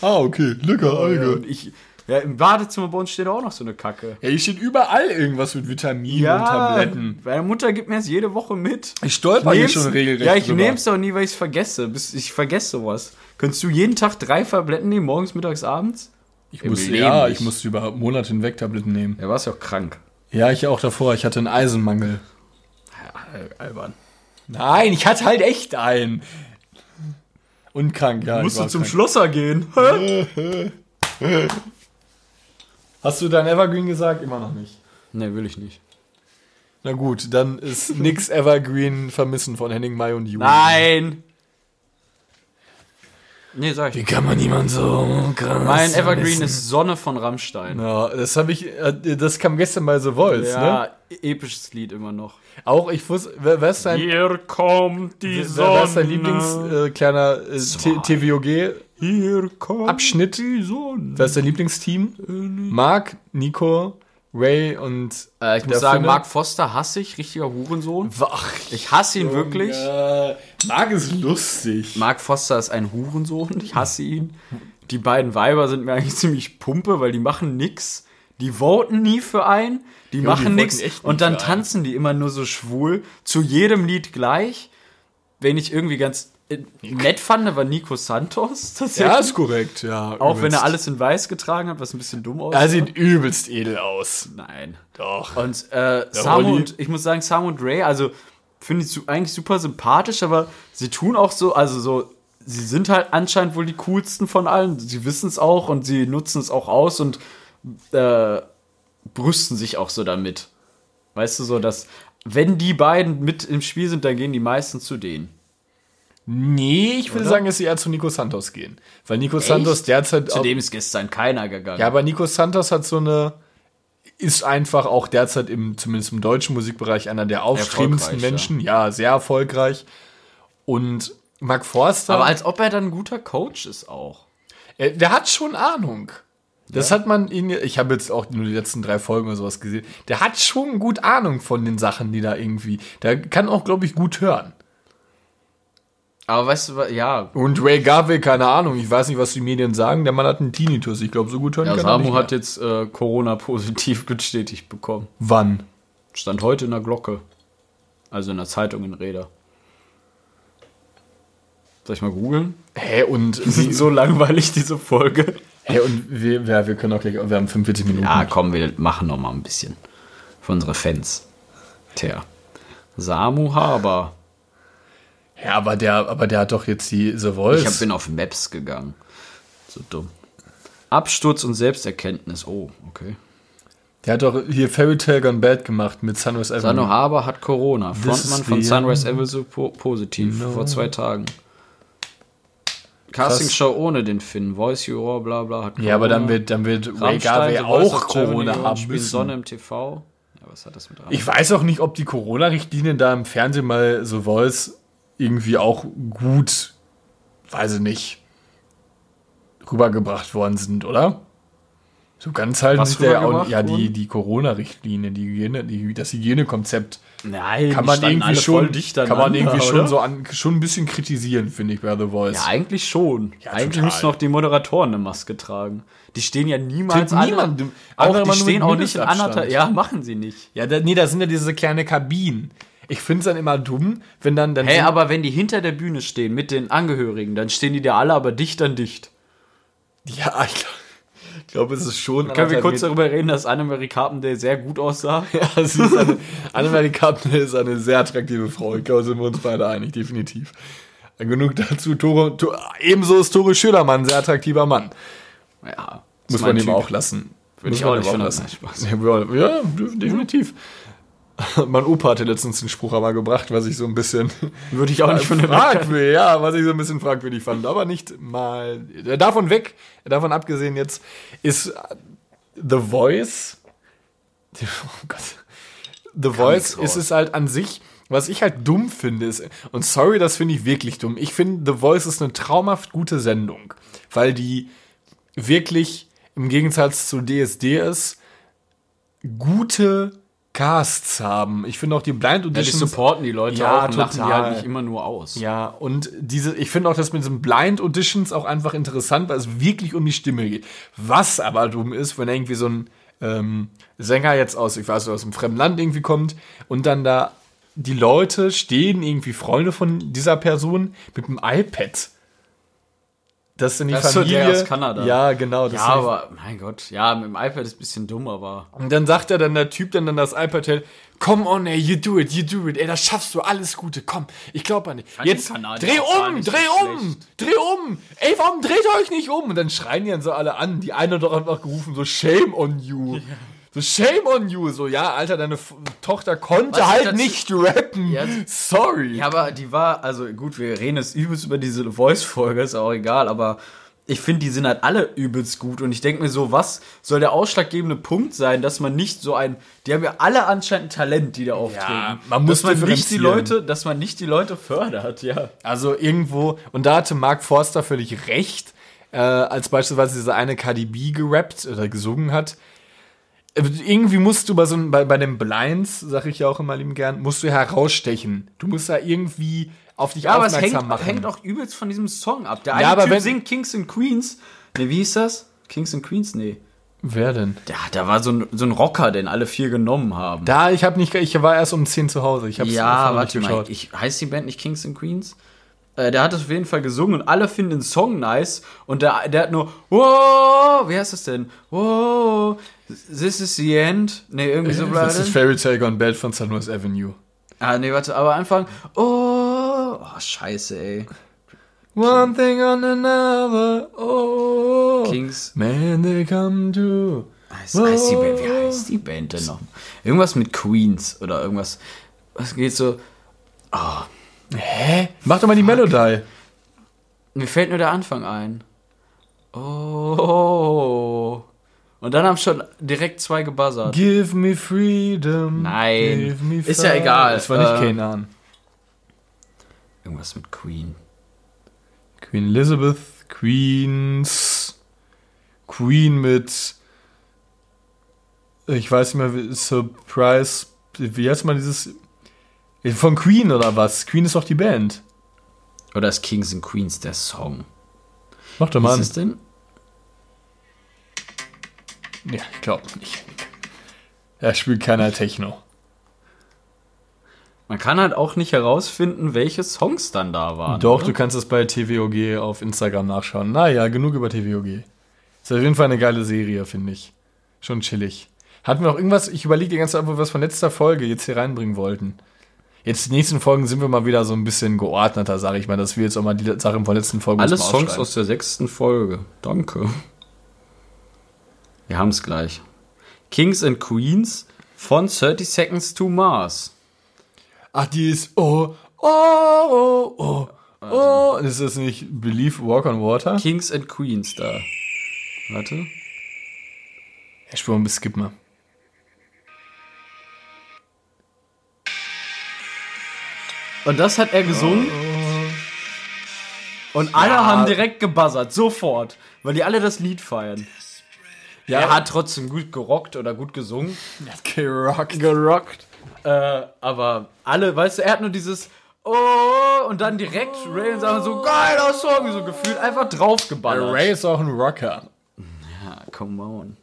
Ah, okay. Lecker, Ja, Alge. und ich, ja, im Badezimmer bei uns steht auch noch so eine Kacke. Ja, hier steht überall irgendwas mit Vitaminen und Tabletten. Meine Mutter gibt mir das jede Woche mit. Ich stolper hier schon regelrecht Ja, ich nehme es auch nie, weil ich es vergesse. Ich vergesse sowas. Könntest du jeden Tag drei Tabletten nehmen, morgens, mittags, abends? Ich Im musste, Leben ja, nicht. ich musste über Monate hinweg Tabletten nehmen. Ja, warst ja auch krank. Ja, ich auch davor. Ich hatte einen Eisenmangel. Ja, albern. Nein, ich hatte halt echt einen. Und krank, ja. Musst du zum krank. Schlosser gehen? Hast du dein Evergreen gesagt? Immer noch nicht. ne, will ich nicht. Na gut, dann ist nix Evergreen vermissen von Henning Mai und Juli. Nein! Nee, sag Wie ich. kann man jemand so krass Mein Evergreen vermissen? ist Sonne von Rammstein. Ja, das habe ich, äh, das kam gestern bei The Voice, ne? Ja, episches Lied immer noch. Auch ich wusste, wer, wer ist dein, Hier kommt die wer, wer ist dein Lieblings äh, kleiner äh, TVOG? Hier kommt Abschnitt? die Sonne. Wer ist dein Lieblingsteam? Mark, Nico, Ray und Äh, ich muss sagen, Finne? Mark Foster hasse ich, richtiger Hurensohn. Ach, Ich hasse ihn wirklich. Ja, Mark ist lustig. Mark Foster ist ein Hurensohn, ich hasse ihn. Die beiden Weiber sind mir eigentlich ziemlich pumpe, weil die machen nix. Die voten nie für einen, die machen voten nix. Und dann einen. tanzen die immer nur so schwul, zu jedem Lied gleich. Wenn ich irgendwie ganz äh, nett fand, war Nico Santos. tatsächlich. Ja, ist korrekt, ja. Auch wenn übelst. er alles in weiß getragen hat, was ein bisschen dumm aussieht. Er sieht übelst edel aus. Nein. Doch. Und äh, Sam und, ich muss sagen, Sam und Ray, also finde ich eigentlich super sympathisch, aber sie tun auch so, also so, sie sind halt anscheinend wohl die coolsten von allen. Sie wissen es auch und sie nutzen es auch aus und äh, brüsten sich auch so damit. Weißt du, so, dass, wenn die beiden mit im Spiel sind, dann gehen die meisten zu denen. Nee, ich Oder? sagen, dass sie eher zu Nico Santos gehen. Weil Nico Santos derzeit. Zu auch- dem ist gestern keiner gegangen. ja, aber Nico Santos hat so eine. Ist einfach auch derzeit im, zumindest im deutschen Musikbereich, einer der aufstrebendsten Menschen. Ja. sehr erfolgreich. Und Mark Forster. aber als ob er dann ein guter Coach ist auch. Er, der hat schon Ahnung. Das hat man ihn, ich habe jetzt auch nur die letzten drei Folgen oder sowas gesehen. Der hat schon gut Ahnung von den Sachen, die da irgendwie. Der kann auch, glaube ich, gut hören. Aber weißt du, ja, Und Ray Garvey, keine Ahnung, ich weiß nicht, was die Medien sagen. Der Mann hat einen Tinnitus. Ich glaube, so gut hören ja kann er Samu nicht hat jetzt äh, Corona-positiv bestätigt bekommen. Wann? Stand heute in der Glocke. Also in der Zeitung in Räder. Soll ich mal googeln? Hä, und, sind so langweilig, diese Folge. hä, und wir, ja, wir können auch gleich, wir haben 45 Minuten. Ja, komm, wir machen noch mal ein bisschen. Für unsere Fans. Tja. Samu Haber. Ja aber, der, aber der hat doch jetzt die The Voice. Ich hab, bin auf Maps gegangen. So dumm. Absturz und Selbsterkenntnis. Oh, okay. der hat doch hier Fairy Tale Gone Bad gemacht mit Sunrise Avenue. Sano Haber hat Corona. This Frontmann von Sunrise Avenue po positiv. Vor zwei Tagen. Castingshow ohne den Finn. Voice Juror, bla bla. Hat Ja, aber dann wird, dann wird Ray Garvey auch Germany Corona haben müssen. Sonne im TV. Ja, was hat das mit Ich weiß auch nicht, ob die Corona-Richtlinien da im Fernsehen mal so Voice irgendwie auch gut, weiß ich nicht, rübergebracht worden sind, oder? So ganz halten Was der ja auch ja die, die Corona-Richtlinie, die Hygiene, die, das Hygienekonzept Nein, kann man irgendwie schon, kann man irgendwie schon oder? so an, schon ein bisschen kritisieren, finde ich, bei The Voice. Ja, eigentlich schon. Ja, eigentlich total. müssen auch die Moderatoren eine Maske tragen. Die stehen ja niemals Steht niemand- auch, die nur stehen auch nicht in anderthalb. Ja, machen sie nicht. Ja, da, nee, da sind ja diese kleine Kabinen. Ich finde es dann immer dumm, wenn dann. dann Hey, aber wenn die hinter der Bühne stehen mit den Angehörigen, dann stehen die da alle aber dicht an dicht. Ja, ich glaube, glaub, es ist schon. Können wir kurz darüber reden, dass Annemarie Carpenter sehr gut aussah? Ja, sie ist eine, Annemarie Carpenter ist eine sehr attraktive Frau. Ich glaube, sind wir uns beide einig, definitiv. Genug dazu. Tore, to, ebenso ist Tore Schülermann ein sehr attraktiver Mann. Ja. Muss man ihm auch lassen. Würde ich auch nicht finden. lassen. Spaß. Ja, ja, def- definitiv. Mein Opa hatte letztens einen Spruch aber gebracht, was ich so ein bisschen Würde ich auch nicht von fragwürdig, ja, was ich so ein bisschen fragwürdig fand, aber nicht mal davon weg, davon abgesehen jetzt ist The Voice oh Gott. The Voice nix raus. ist es halt an sich, was ich halt dumm finde, ist, und sorry, das finde ich wirklich dumm. Ich finde, The Voice ist eine traumhaft gute Sendung, weil die wirklich im Gegensatz zu DSDS gute Casts haben. Ich finde auch die Blind Ja, die Auditions supporten die Leute Ja, auch und lachen die halt nicht immer nur aus. ja, und diese, ich finde auch, dass mit diesen Blind Auditions auch einfach interessant, weil es wirklich um die Stimme geht. Was aber dumm ist, wenn irgendwie so ein ähm, Sänger jetzt aus, ich weiß nicht, aus einem fremden Land irgendwie kommt und dann da die Leute stehen, irgendwie Freunde von dieser Person mit dem iPad. Das ist dann die Das ist Familie. der aus Kanada. Ja, genau. Das Ja, ist aber, mein Gott, ja, mit dem iPad ist ein bisschen dumm, aber. Und dann sagt er dann der Typ dann, dann das iPad hält, come on, ey, you do it, you do it, ey, das schaffst du, alles Gute, komm, ich glaube an dich. Jetzt dreh um, dreh um, dreh um, ey, warum dreht ihr euch nicht um? Und dann schreien die dann so alle an, die eine hat doch einfach gerufen, so shame on you. So shame on you, so ja, Alter, deine F Tochter konnte Was halt nicht rappen. Ja, Sorry. Ja, aber die war, also gut, wir reden jetzt übelst über diese Voice-Folge, ist auch egal, aber ich finde, die sind halt alle übelst gut und ich denke mir so, was soll der ausschlaggebende Punkt sein, dass man nicht so ein, die haben ja alle anscheinend ein Talent, die da auftreten. man muss dass man nicht die. Leute, dass man nicht die Leute fördert, ja. Also irgendwo, und da hatte Mark Forster völlig recht, äh, als beispielsweise diese eine Cardi B gerappt oder gesungen hat. Irgendwie musst du bei so einem- bei, bei den Blinds, sag ich ja auch immer lieben gern, musst du herausstechen. Du musst da irgendwie auf dich Ja, aber es aufmerksam hängt, machen. hängt auch übelst von diesem Song ab. Der Ja, eine aber Typ wenn- singt Kings and Queens. Ne, wie hieß das? Kings and Queens? Nee. Wer denn? Ja, da war so ein, so ein Rocker, den alle vier genommen haben. Da, ich habe nicht, ich war erst um 10 zu Hause. Ich hab's ja, warte nicht mal. Ich, heißt die Band nicht Kings and Queens? Äh, der hat es auf jeden Fall gesungen und alle finden den Song nice. Und der, der hat nur, wow, wie heißt das denn? Wow, this is the end. Nee, irgendwie so bleibt Das ist Fairy Tale Gone Bad von San Luis Avenue. Ah, nee, warte, aber Anfang, oh, oh scheiße, ey. One thing on another, oh. Kings. Man, they come to. Heißt, heißt die Band, wie heißt die Band denn noch? Irgendwas mit Queens oder irgendwas. Was geht so? Hä? Mach doch mal die Melodie. Mir fällt nur der Anfang ein. Oh. Und dann haben schon direkt zwei gebuzzert. Give me freedom. Nein. Give me Ist ja egal. Das war nicht Äh, Kanan. Irgendwas mit Queen. Queen Elizabeth, Queens, Queen mit, ich weiß nicht mehr, wie- Surprise, wie heißt mal dieses, von Queen oder was? Queen ist doch die Band. Oder ist Kings and Queens der Song? Mach doch Was mal ist an. denn? Ja, ich glaube nicht. Er spielt keiner Techno. Man kann halt auch nicht herausfinden, welche Songs dann da waren. Doch, oder? du kannst es bei TVOG auf Instagram nachschauen. Naja, genug über TVOG. Ist auf jeden Fall eine geile Serie, finde ich. Schon chillig. Hatten wir noch irgendwas, ich überlege die ganze Zeit, ob wir was von letzter Folge jetzt hier reinbringen wollten. Jetzt die nächsten Folgen sind wir mal wieder so ein bisschen geordneter, sage ich mal, dass wir jetzt auch mal die Sachen von letzten Folgen Alle Songs aus der sechsten Folge. Danke. Wir haben es gleich. Kings and Queens von 30 Seconds to Mars. Ach, die ist oh, oh, oh, oh, oh. Ist das nicht Believe Walk on Water? Kings and Queens da. Warte. Ja, spür mal, skip mal. Und das hat er gesungen. Und alle Ja. haben direkt gebuzzert, sofort, weil die alle das Lied feiern. Ja, Er hat trotzdem gut gerockt oder gut gesungen. gerockt. Gerockt. Äh, aber alle, weißt du, er hat nur dieses Oh und dann direkt Ray und sagen so geiler Song, so gefühlt einfach draufgeballert. Ray ist auch ein Rocker. Ja, come on.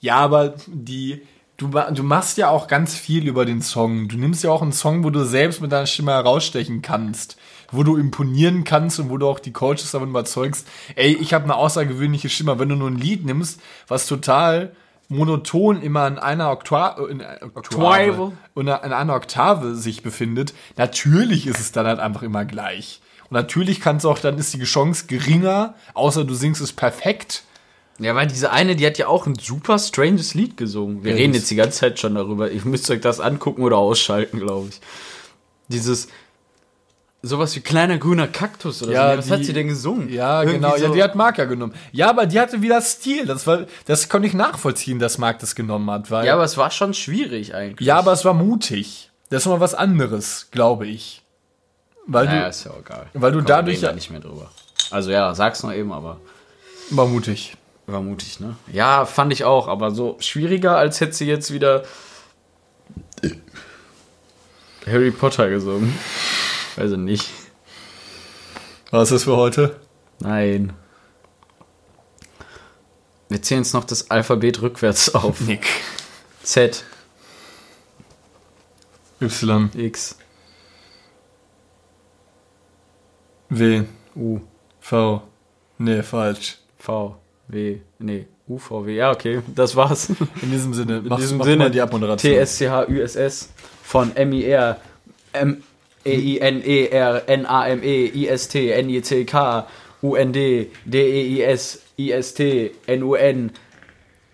Ja, aber die. Du, du machst ja auch ganz viel über den Song. Du nimmst ja auch einen Song, wo du selbst mit deiner Stimme herausstechen kannst. Wo du imponieren kannst und wo du auch die Coaches davon überzeugst, ey, ich habe eine außergewöhnliche Stimme. Wenn du nur ein Lied nimmst, was total monoton immer in einer Okta in Oktave, Oktave. in einer Oktave sich befindet, natürlich ist es dann halt einfach immer gleich. Und natürlich kannst du auch, dann ist die Chance geringer, außer du singst es perfekt. Ja, weil diese eine, die hat ja auch ein super stranges Lied gesungen. Wir Ja, reden jetzt die ganze Zeit schon darüber. Ich müsste euch das angucken oder ausschalten, glaube ich. Dieses sowas wie kleiner grüner Kaktus oder Ja, so. Was die- hat sie denn gesungen? Ja, Irgendwie genau. Ja, so- die hat Marker genommen. Ja, aber die hatte wieder Stil. Das war, das konnte ich nachvollziehen, dass Mark das genommen hat. Weil, ja, aber es war schon schwierig eigentlich. ja, aber es war mutig. Das ist mal was anderes, glaube ich. Weil Naja, du, ist ja auch egal. weil du Komm, dadurch reden da ja, nicht mehr drüber. Also ja, sag's noch eben, aber war mutig. war mutig, ne? Ja, fand ich auch, aber so schwieriger, als hätte sie jetzt wieder Harry Potter gesungen. Ich nicht. Was ist das für heute? Nein. Wir zählen jetzt noch das Alphabet rückwärts auf. Nick. Z, Y, X, W, U, V. Nee, falsch. V, W, nee, U, V, W. Ja, okay, das war's. In diesem Sinne, In machst, diesem mach Sinne, die Abmoderation. T-S-C-H-U-S-S von M-I-R, M-E-I-N-E-R, N-A-M-E, I-S-T, N-I-C-K, U-N-D, D-E-I-S, I-S-T, N-U-N,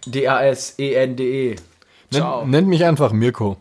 D-A-S, E-N-D-E. Ciao. Nennt, nennt mich einfach Mirko.